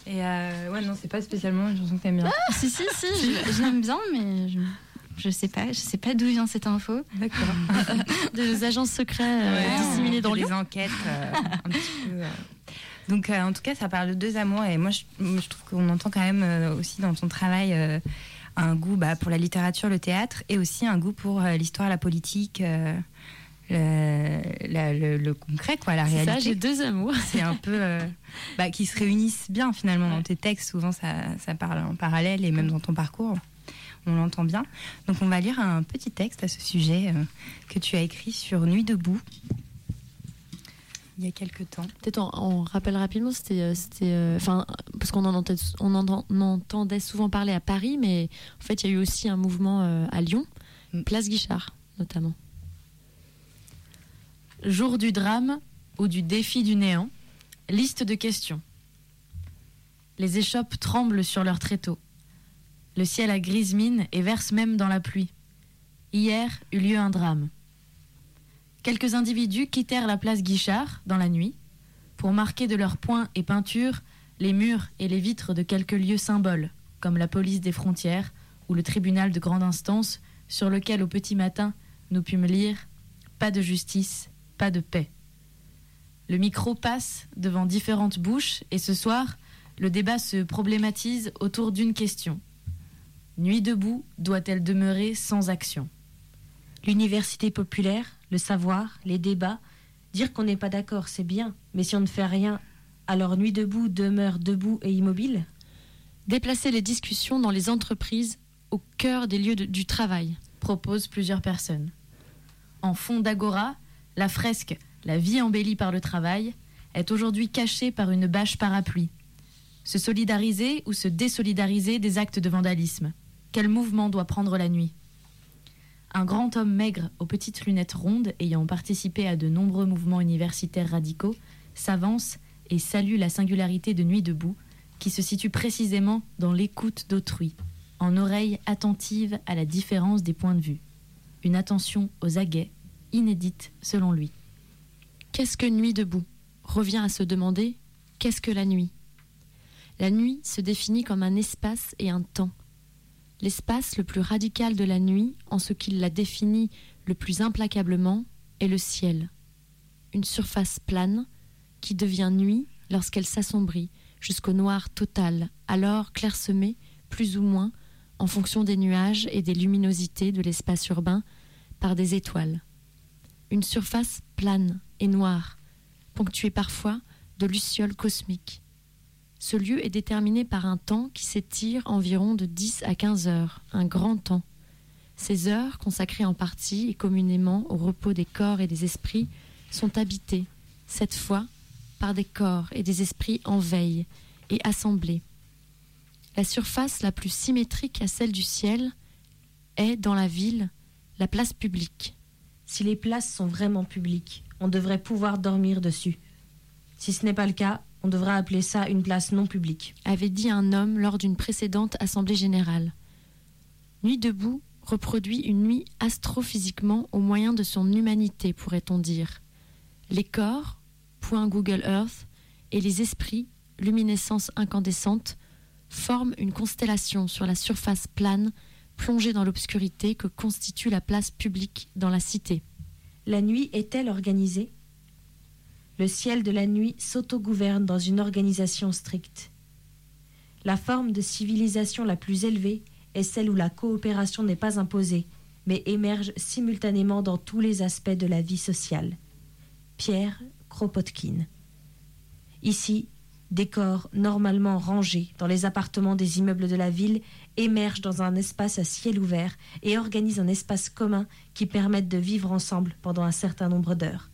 Et euh, ouais, non, c'est pas spécialement une chanson que t'aimes bien. Si, si, si, je, je l'aime bien, mais je, je sais pas, je sais pas d'où vient cette info. D'accord. Des agences secrets euh, Ouais, dans des enquêtes euh, un petit peu. euh. Donc, euh, en tout cas, ça parle de deux amours. Et moi, je, trouve qu'on entend quand même euh, aussi dans ton travail euh, un goût bah, pour la littérature, le théâtre, et aussi un goût pour l'histoire, la politique, le, la- le- le concret, quoi, la C'est ça, réalité. j'ai deux amours. c'est un peu bah, qui se réunissent bien finalement dans tes textes. Souvent, ça, ça parle en parallèle et même dans ton parcours, on l'entend bien. Donc, on va lire un petit texte à ce sujet euh, que tu as écrit sur Nuit debout. Il y a quelques temps. Peut-être on, on rappelle rapidement, c'était, euh, euh, enfin, parce qu'on en, entendait, on en- on entendait souvent parler à Paris, mais en fait, il y a eu aussi un mouvement euh, à Lyon, Mm. Place Guichard notamment. Jour du drame ou du défi du néant, liste de questions. Les échoppes tremblent sur leurs tréteaux. Le ciel a grise mine et verse même dans la pluie. Hier eut lieu un drame. Quelques individus quittèrent la place Guichard dans la nuit pour marquer de leurs poings et peintures les murs et les vitres de quelques lieux symboles, comme la police des frontières ou le tribunal de grande instance sur lequel au petit matin nous pûmes lire Pas de justice, pas de paix. Le micro passe devant différentes bouches et ce soir, le débat se problématise autour d'une question. Nuit debout doit-elle demeurer sans action? L'université populaire, le savoir, les débats, dire qu'on n'est pas d'accord, c'est bien, mais si on ne fait rien, alors Nuit debout demeure debout et immobile Déplacer les discussions dans les entreprises au cœur des lieux du travail. proposent plusieurs personnes. En fond d'agora, la fresque La vie embellie par le travail est aujourd'hui cachée par une bâche parapluie. Se solidariser ou se désolidariser des actes de vandalisme Quel mouvement doit prendre la nuit? Un grand homme maigre aux petites lunettes rondes ayant participé à de nombreux mouvements universitaires radicaux s'avance et salue la singularité de Nuit debout qui se situe précisément dans l'écoute d'autrui, en oreille attentive à la différence des points de vue. Une attention aux aguets, inédite selon lui. Qu'est-ce que Nuit debout revient à se demander Qu'est-ce que la nuit? La nuit se définit comme un espace et un temps. L'espace le plus radical de la nuit, en ce qu'il la définit le plus implacablement, est le ciel. Une surface plane qui devient nuit lorsqu'elle s'assombrit jusqu'au noir total, alors clairsemé, plus ou moins, en fonction des nuages et des luminosités de l'espace urbain, par des étoiles. Une surface plane et noire, ponctuée parfois de lucioles cosmiques. Ce lieu est déterminé par un temps qui s'étire environ de 10 à 15 heures, un grand temps. Ces heures, consacrées en partie et communément au repos des corps et des esprits, sont habitées, cette fois, par des corps et des esprits en veille et assemblés. La surface la plus symétrique à celle du ciel est, dans la ville, la place publique. Si les places sont vraiment publiques, on devrait pouvoir dormir dessus. Si ce n'est pas le cas, on devrait appeler ça une place non publique. avait dit un homme lors d'une précédente assemblée générale. Nuit debout reproduit une nuit astrophysiquement au moyen de son humanité, pourrait-on dire. Les corps, point Google Earth, et les esprits, luminescence incandescente, forment une constellation sur la surface plane plongée dans l'obscurité que constitue la place publique dans la cité. La nuit est-elle organisée? Le ciel de la nuit s'autogouverne dans une organisation stricte. La forme de civilisation la plus élevée est celle où la coopération n'est pas imposée, mais émerge simultanément dans tous les aspects de la vie sociale. Pierre Kropotkin. Ici, des corps normalement rangés dans les appartements des immeubles de la ville émergent dans un espace à ciel ouvert et organisent un espace commun qui permette de vivre ensemble pendant un certain nombre d'heures.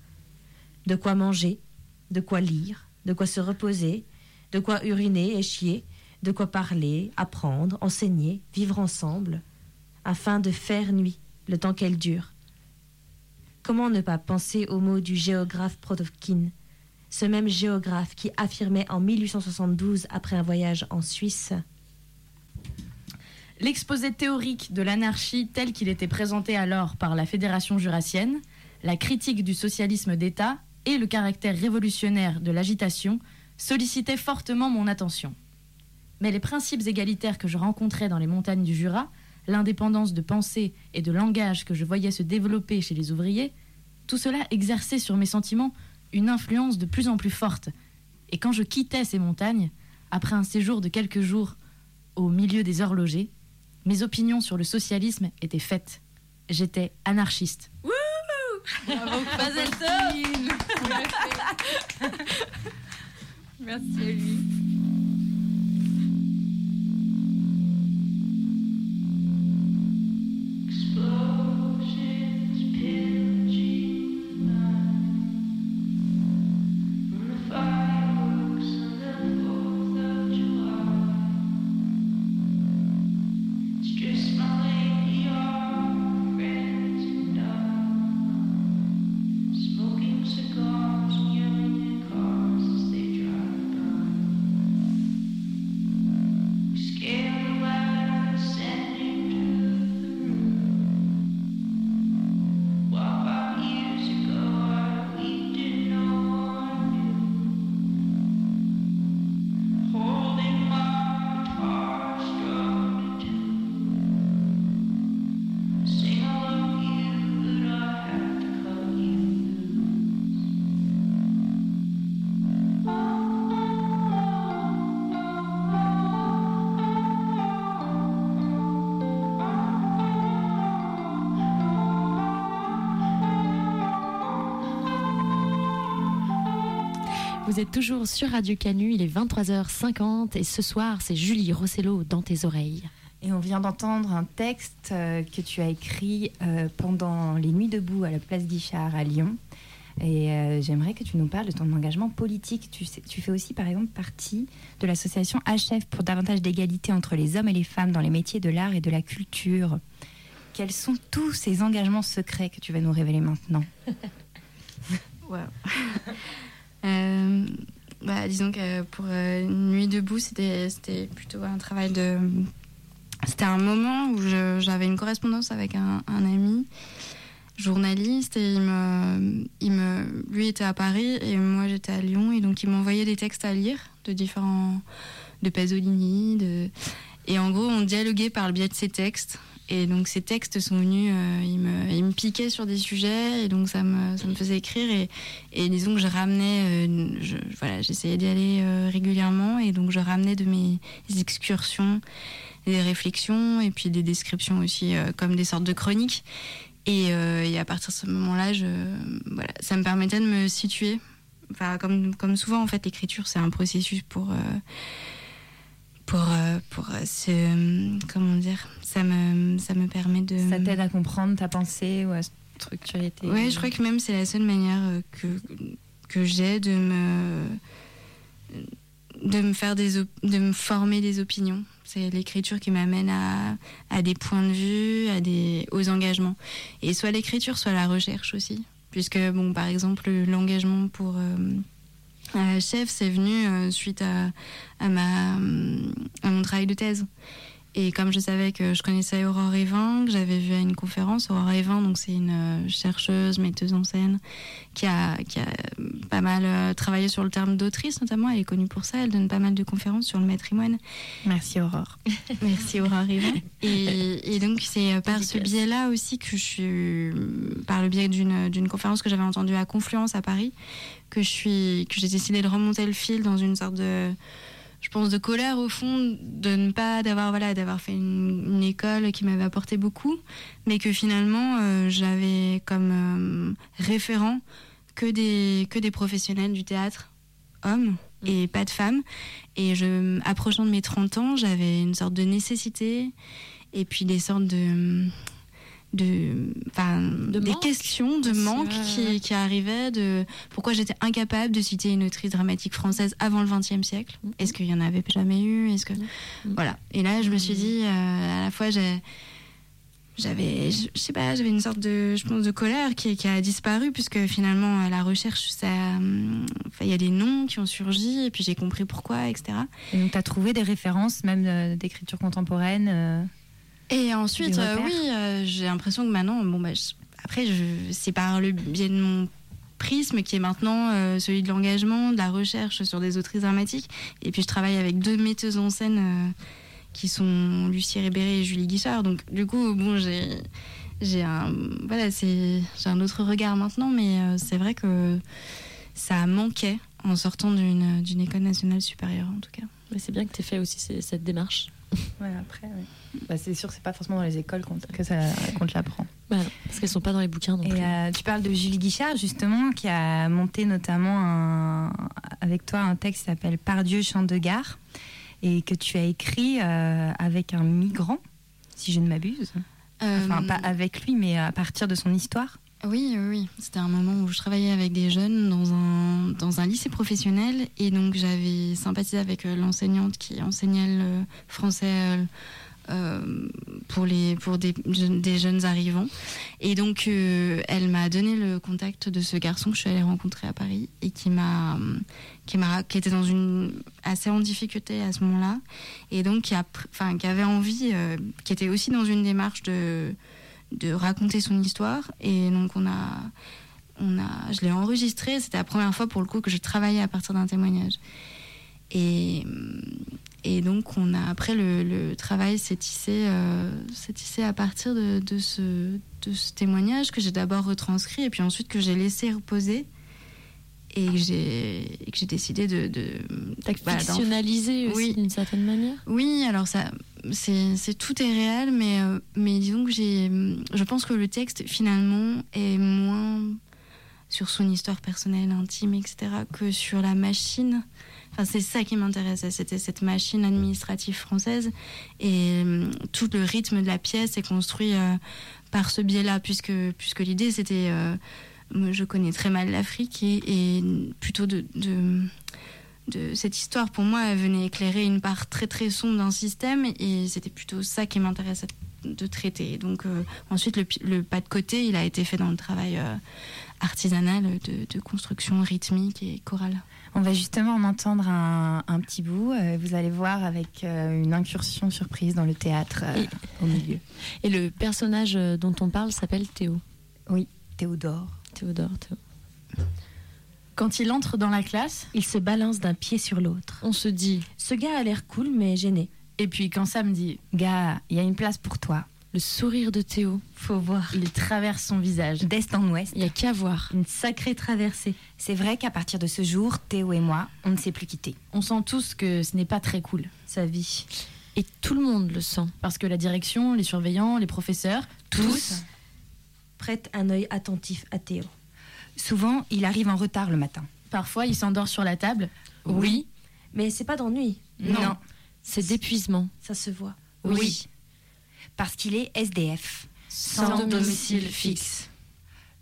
De quoi manger, de quoi lire, de quoi se reposer, de quoi uriner et chier, de quoi parler, apprendre, enseigner, vivre ensemble, afin de faire nuit le temps qu'elle dure. Comment ne pas penser aux mots du géographe Protopkin, ce même géographe qui affirmait en 1872, après un voyage en Suisse, L'exposé théorique de l'anarchie tel qu'il était présenté alors par la Fédération jurassienne, la critique du socialisme d'État et le caractère révolutionnaire de l'agitation sollicitaient fortement mon attention. Mais les principes égalitaires que je rencontrais dans les montagnes du Jura, l'indépendance de pensée et de langage que je voyais se développer chez les ouvriers, tout cela exerçait sur mes sentiments une influence de plus en plus forte. Et quand je quittais ces montagnes, après un séjour de quelques jours au milieu des horlogers, mes opinions sur le socialisme étaient faites. J'étais anarchiste. Merci à lui. Explosions êtes toujours sur Radio Canu, il est 23h50 et ce soir c'est Julie Rossello dans tes oreilles. Et on vient d'entendre un texte euh, que tu as écrit euh, pendant les Nuits debout à la place Guichard à Lyon. Et euh, j'aimerais que tu nous parles de ton engagement politique. Tu, sais- tu fais aussi, par exemple, partie de l'association HF pour davantage d'égalité entre les hommes et les femmes dans les métiers de l'art et de la culture. Quels sont tous ces engagements secrets que tu vas nous révéler maintenant? Euh, bah, disons que pour euh, Nuit debout, c'était plutôt un travail de. C'était un moment où j'avais une correspondance avec un, un ami journaliste et il me, il me, lui était à Paris et moi j'étais à Lyon et donc il m'envoyait des textes à lire de différents, de Pasolini, de, et en gros on dialoguait par le biais de ces textes. Et donc ces textes sont venus, euh, ils, me, ils me piquaient sur des sujets et donc ça me, ça me faisait écrire et, et disons que je ramenais, euh, voilà, j'essayais d'y aller euh, régulièrement et donc je ramenais de mes excursions des réflexions et puis des descriptions aussi comme des sortes de chroniques. Et, à partir de ce moment-là, ça me permettait de me situer. Enfin, comme, comme souvent, en fait, l'écriture, c'est un processus pour. Pour, euh, pour euh, se. Comment dire ça me, ça me permet de. Ça t'aide à comprendre ta pensée ou à structurer tes. Ouais, je crois que même c'est la seule manière euh, que, que j'ai de me de me faire des de me former des opinions. C'est l'écriture qui m'amène à, à des points de vue, à des aux engagements. Et soit l'écriture, soit la recherche aussi. Puisque bon, par exemple, l'engagement pour euh, chef, c'est venu euh, suite à, à à mon travail de thèse. Et comme je savais que je connaissais Aurore Evin, que j'avais vu à une conférence, Aurore Evin, donc c'est une euh, chercheuse, metteuse en scène, qui a, qui a pas mal euh, travaillé sur le terme d'autrice notamment. Elle est connue pour ça. Elle donne pas mal de conférences sur le matrimoine. Merci Aurore. Merci Aurore Evin. Et, et donc c'est euh, par ce biais-là aussi que je suis, par le biais d'une d'une conférence que j'avais entendue à Confluence à Paris, que je suis, que j'ai décidé de remonter le fil dans une sorte de je pense de colère au fond de ne pas d'avoir voilà d'avoir fait une, une école qui m'avait apporté beaucoup mais que finalement euh, j'avais comme euh, référent que des que des professionnels du théâtre hommes et pas de femmes. Et je approchant de mes 30 ans j'avais une sorte de nécessité et puis des sortes de de, des manque. questions de manque qui, qui arrivaient de pourquoi j'étais incapable de citer une autrice dramatique française avant le XXe siècle. Mhm. Est-ce qu'il y en avait jamais eu? Est-ce que Mhm. voilà. Et là, je me suis dit, euh, à la fois, j'ai j'avais je, je sais pas j'avais une sorte de je pense de colère qui, qui a disparu puisque finalement euh, la recherche ça enfin, il y a des noms qui ont surgi et puis j'ai compris pourquoi etc Et donc, tu as trouvé des références, même euh, d'écriture contemporaine euh, Et ensuite, euh, oui, euh, j'ai l'impression que maintenant, bon, bah, je- après, je, c'est par le biais de mon prisme qui est maintenant euh, celui de l'engagement, de la recherche sur des autrices dramatiques. Et puis, je travaille avec deux metteuses en scène qui sont Lucie Ribéré et Julie Guichard. Donc, du coup, bon, j'ai, j'ai un, voilà, c'est, j'ai un autre regard maintenant, mais c'est vrai que ça manquait en sortant d'une, d'une école nationale supérieure, en tout cas. Mais c'est bien que tu aies fait aussi cette démarche. Ouais, après, ouais. Bah, c'est sûr, c'est pas forcément dans les écoles qu'on que ça qu'on te l'apprend. Bah parce qu'elles sont pas dans les bouquins non Et plus. euh, tu parles de Julie Guichard, justement, qui a monté notamment un- avec toi un texte qui s'appelle Pardieu, chant de gare, et que tu as écrit euh, avec un migrant, si je ne m'abuse. Enfin, Euh, pas avec lui, mais à partir de son histoire. Oui, oui. C'était un moment où je travaillais avec des jeunes dans un, dans un lycée professionnel et donc j'avais sympathisé avec euh, l'enseignante qui enseignait le français euh, euh, pour, les, pour des, jeunes- arrivants. Et donc elle m'a donné le contact de ce garçon que je suis allée rencontrer à Paris et qui m'a qui, qui était dans une assez en difficulté à ce moment-là et donc qui, a, enfin, qui avait envie, qui était aussi dans une démarche de de raconter son histoire. Et donc on a on a je l'ai enregistré. C'était la première fois pour le coup que je travaillais à partir d'un témoignage. Et et donc on a après le, travail s'est tissé euh, tissé à partir de, de ce de ce témoignage que j'ai d'abord retranscrit et puis ensuite que j'ai laissé reposer et que j'ai décidé de, de voilà, aussi Oui. d'une certaine manière. oui, alors ça, c'est, tout est réel, mais euh, mais disons que j'ai, je pense que le texte finalement est moins sur son histoire personnelle, intime, etc., que sur la machine. Enfin, c'est ça qui m'intéressait, c'était cette machine administrative française et euh, tout le rythme de la pièce est construit euh, par ce biais-là, puisque puisque l'idée c'était, je connais très mal l'Afrique et, et plutôt de, de de cette histoire, pour moi, elle venait éclairer une part très très sombre d'un système et c'était plutôt ça qui m'intéressait de traiter. Donc euh, ensuite, le, pas de côté, il a été fait dans le travail euh, artisanal de, de construction rythmique et chorale. On va justement en entendre un, un petit bout. euh, vous allez voir avec euh, une incursion surprise dans le théâtre euh, Et- au milieu. Et le personnage dont on parle s'appelle Théo. Oui, Théodore. Théodore, Théo. Quand il entre dans la classe, Il se balance d'un pied sur l'autre. On se dit, Ce gars a l'air cool mais gêné. et puis quand Sam dit Gars, il y a une place pour toi. le sourire de Théo. Faut voir. il traverse son visage. D'est en ouest. Il y a qu'à voir. Une sacrée traversée. C'est vrai qu'à partir de ce jour, Théo et moi, on ne s'est plus quittés. On sent tous que ce n'est pas très cool. Sa vie. Et tout le monde le sent. Parce que la direction, les surveillants, les professeurs, tous, Prête un œil attentif à Théo. Souvent, il arrive en retard le matin. parfois il s'endort sur la table. Oui. Mais c'est pas d'ennui. Non. C'est d'épuisement. Ça se voit. Oui. Parce qu'il est SDF. sans domicile fixe.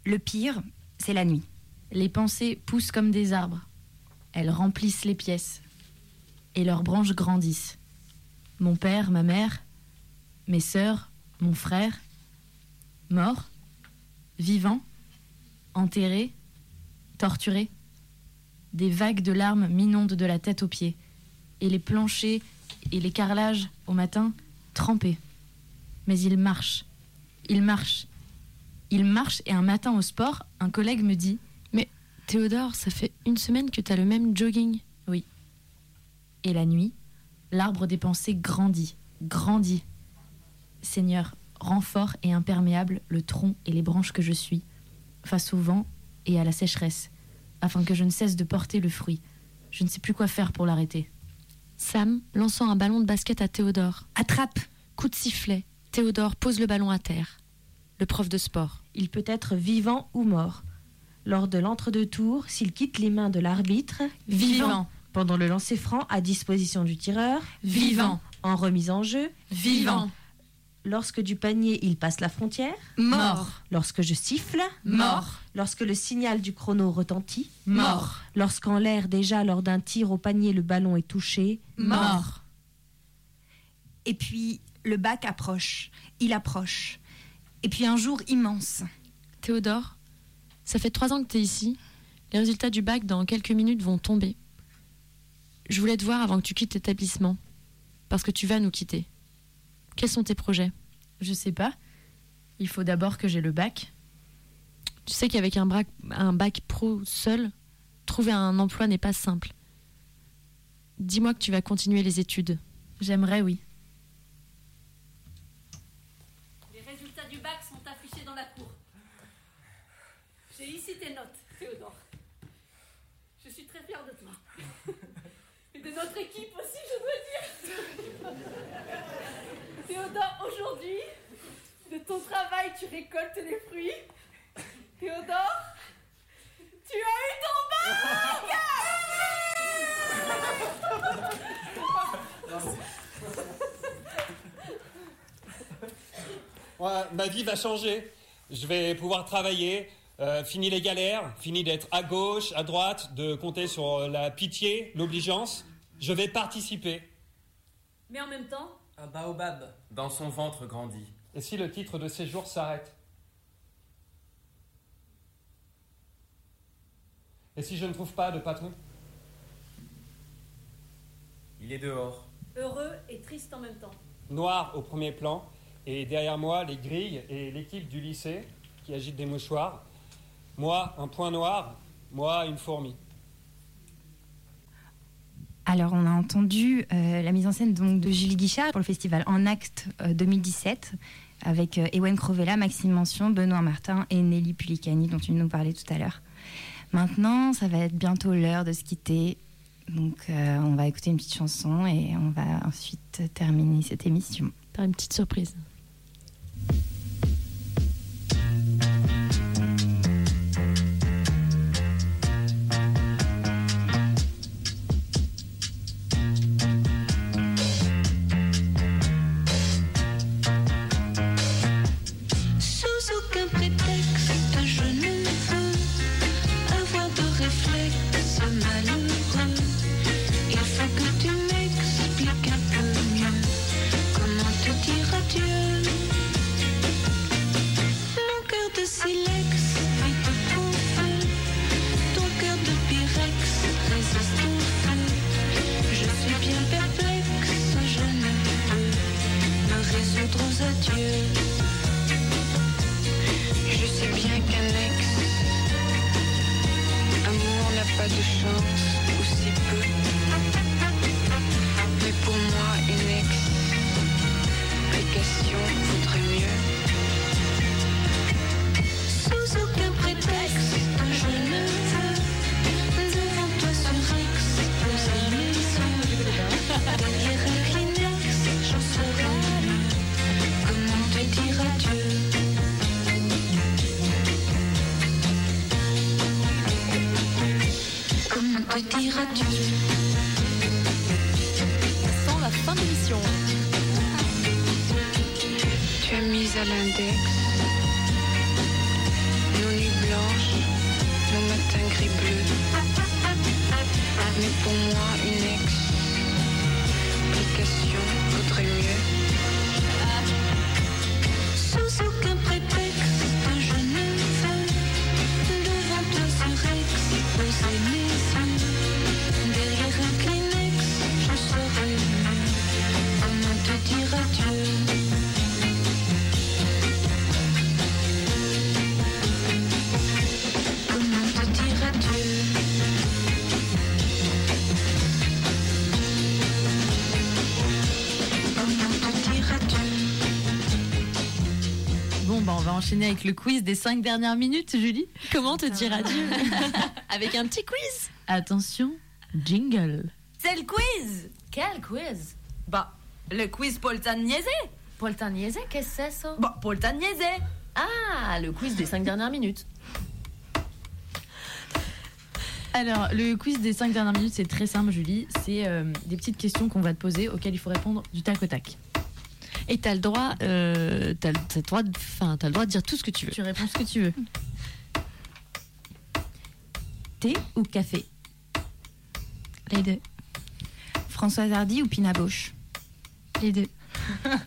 Le pire, c'est la nuit. Les pensées poussent comme des arbres. Elles remplissent les pièces. Et leurs branches grandissent. Mon père, ma mère, mes sœurs, mon frère, morts, vivants, enterrés, torturés. Des vagues de larmes m'inondent de la tête aux pieds. Et les planchers et les carrelages au matin trempés. Mais il marche. Il marche. Il marche et un matin au sport, un collègue me dit Théodore, ça fait une semaine que t'as le même jogging. Et la nuit, l'arbre des pensées grandit, grandit. Seigneur, rends fort et imperméable le tronc et les branches que je suis, face au vent et à la sécheresse, afin que je ne cesse de porter le fruit. Je ne sais plus quoi faire pour l'arrêter. Sam, lançant un ballon de basket à Théodore. Attrape Coup de sifflet. Théodore pose le ballon à terre. Le prof de sport. Il peut être vivant ou mort. Lors de l'entre-deux-tours, s'il quitte les mains de l'arbitre, Vivant, pendant le lancer franc à disposition du tireur, vivant, en remise en jeu, vivant, lorsque du panier il passe la frontière, mort, lorsque je siffle, mort, lorsque le signal du chrono retentit, mort, lorsqu'en l'air déjà lors d'un tir au panier le ballon est touché, mort. Et puis, le bac approche. Il approche. Et puis un jour immense. Théodore, ça fait trois ans que t'es ici. Les résultats du bac dans quelques minutes vont tomber. Je voulais te voir avant que tu quittes l'établissement. Parce que tu vas nous quitter. Quels sont tes projets? Je sais pas. Il faut d'abord que j'ai le bac. Tu sais qu'avec un, bac pro seul, trouver un emploi n'est pas simple. Dis-moi que tu vas continuer les études. J'aimerais, oui. Les résultats du bac sont affichés dans la cour. J'ai ici tes notes, Théodore. Je suis très fière de toi. Et de notre équipe aussi, je dois dire. Théodore, aujourd'hui, de ton travail, tu récoltes les fruits. Théodore, tu as eu ton bac Ouais, ma vie va changer. Je vais pouvoir travailler, euh, fini les galères, fini d'être à gauche, à droite, de compter sur euh, la pitié, l'obligeance. Je vais participer. Mais en même temps, Un baobab dans son ventre grandit. Et si le titre de séjour s'arrête? Et si je ne trouve pas de patron? Il est dehors. heureux et triste en même temps. Noir au premier plan, et derrière moi les grilles et l'équipe du lycée qui agite des mouchoirs. Moi, un point noir, moi, une fourmi. Alors, on a entendu euh, la mise en scène donc, de Julie Guichard pour le festival En Acte euh, 2017 avec euh, Ewen Crovella, Maxime Mention, Benoît Martin et Nelly Pulicani dont tu nous parlais tout à l'heure. Maintenant, ça va être bientôt l'heure de se quitter. Donc, euh, on va écouter une petite chanson et on va ensuite terminer cette émission. Par une petite surprise. Mais pour enchaîner avec le quiz des 5 dernières minutes, Julie. Comment te dire adieu Avec un petit quiz. Attention, jingle. C'est le quiz Quel quiz Bah, le quiz Poltagnese Poltagnese, qu'est-ce que c'est ça Bah, Poltagnese Ah, le quiz des 5 dernières minutes. Alors, le quiz des 5 dernières minutes, c'est très simple, Julie. C'est euh, des petites questions qu'on va te poser auxquelles il faut répondre du tac au tac. Et t'as le droit, euh, t'as, le- t'as le droit, de, enfin, t'as le droit de dire tout ce que tu veux. Tu réponds ce que tu veux. Thé ou café? Les deux. Françoise Hardy ou Pina Bausch Les deux.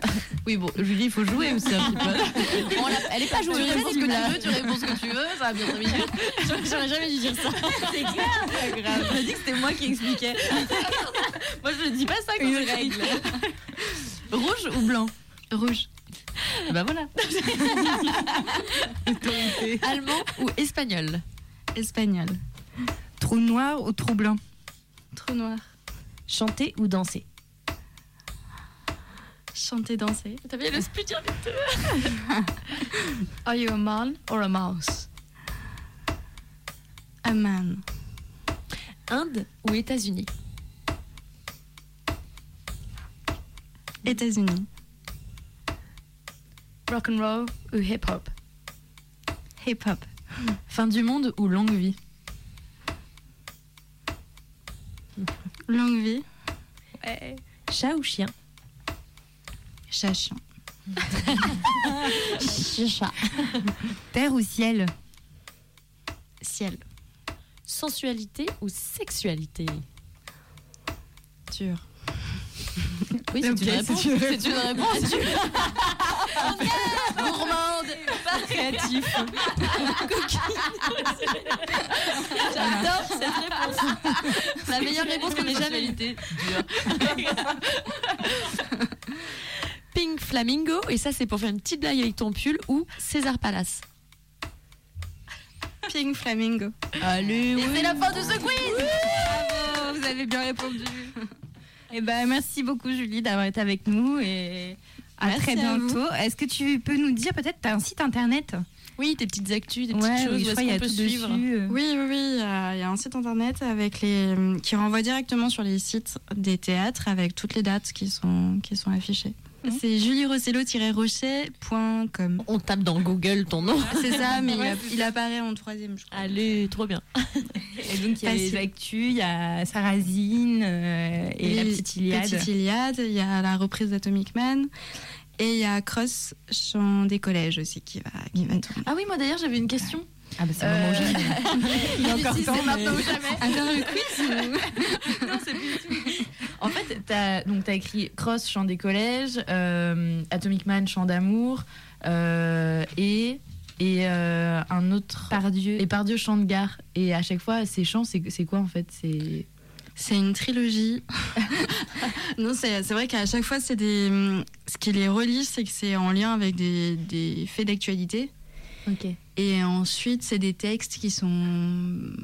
Oui, bon, Julie, il faut jouer aussi un petit peu. Bon, elle, elle est pas Tu jouée. réponds ce que tu veux, tu réponds ce que tu veux, ça va bien minutes. J'aurais jamais dû dire ça. C'est clair, pas grave. On a dit que c'était moi qui expliquais. moi, je ne dis pas ça comme Une règle. Rouge ou blanc Rouge. Bah voilà. Allemand ou espagnol Espagnol. Trou noir ou trou blanc Trou noir. Chanter ou danser Chanter, danser. T'as bien le dire vite. Are you a man or a mouse? A man. Inde ou États-Unis États-Unis. Rock and roll ou hip hop? Hip hop. Fin du monde ou longue vie? Longue vie. Chat ou chien? Chat chien. Chicha. Terre ou ciel? Ciel. Sensualité ou sexualité? Dur. Oui, c'est Ok, une réponse. c'est une C'est une réponse. Gourmande Créatif J'adore cette réponse. La meilleure réponse qu'on ait jamais eue. Pink Flamingo, et ça c'est pour faire une petite blague avec ton pull, ou César Palace. Pink flamingo. Allez, Et c'est la fin de ce quiz Bravo, vous avez bien répondu. Eh ben, merci beaucoup Julie d'avoir été avec nous et à Merci très bientôt. Est-ce que tu peux nous dire peut-être tu as un site internet? Oui, des petites actus, des petites Ouais, choses, oui, où je est-ce crois qu'il y qu'on a peut tout suivre? dessus. euh. Oui, oui, oui. Il y, a il y a un site internet avec les, qui renvoie directement sur les sites des théâtres avec toutes les dates qui sont, qui sont affichées. C'est julierossello-rocher.com. On tape dans Google ton nom. C'est ça, mais il, a- il apparaît en troisième, je crois. Allez, trop bien. Et donc il y a les actus, il y a Sarrazine euh, et la Oui, petite Iliade. Petite Iliade, il y a la reprise d'Atomic Man. Et il y a Cross, chant des collèges aussi, qui va, qui va tourner. Ah oui, moi d'ailleurs j'avais une question. Ah bah c'est le moment j'ai- Il y a encore temps, maintenant ou jamais. Encore le quiz non, c'est plus du tout. En fait, t'as donc t'as écrit Cross, chant des collèges, euh, Atomic Man, chant d'amour, euh, et et euh, un autre Pardieu. et Pardieu, chant de gare. Et à chaque fois, ces chants, c'est quoi en fait? C'est C'est une trilogie. non, c'est c'est vrai qu'à chaque fois, c'est des. Ce qui les relie, c'est que c'est en lien avec des, des faits d'actualité. Et ensuite, c'est des textes qui sont.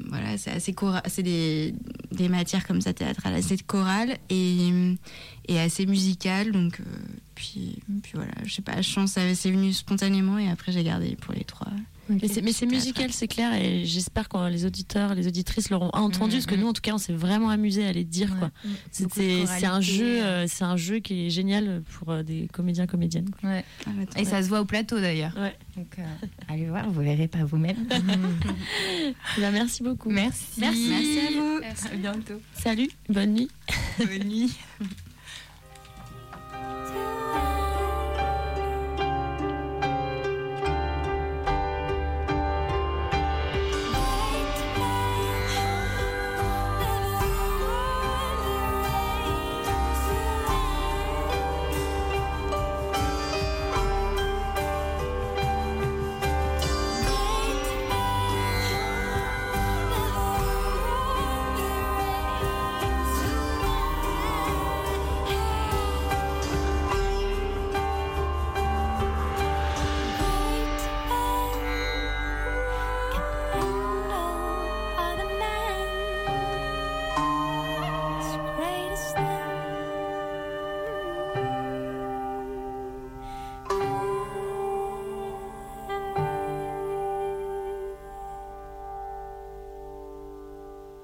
Voilà, c'est assez C'est des, des matières comme ça théâtrales assez chorales et, et assez musicales. Donc, euh, puis, puis voilà, je sais pas, ça- c'est venu spontanément et après j'ai gardé pour les trois. Mais c'est, mais c'est musical, c'est clair, et j'espère que les auditeurs, les auditrices l'auront entendu, Mhm. parce que nous, en tout cas, on s'est vraiment amusé à les dire. Quoi. Beaucoup C'était, c'est un jeu, euh. euh, c'est un jeu qui est génial pour euh, des comédiens, comédiennes. Ouais. Ah, bah, Et ça se voit au plateau d'ailleurs. Ouais. Donc euh, allez voir, vous verrez pas vous-même. Bah, merci beaucoup. Merci. Merci. Merci à vous. Merci. À bientôt. Salut, bonne nuit. Bonne nuit.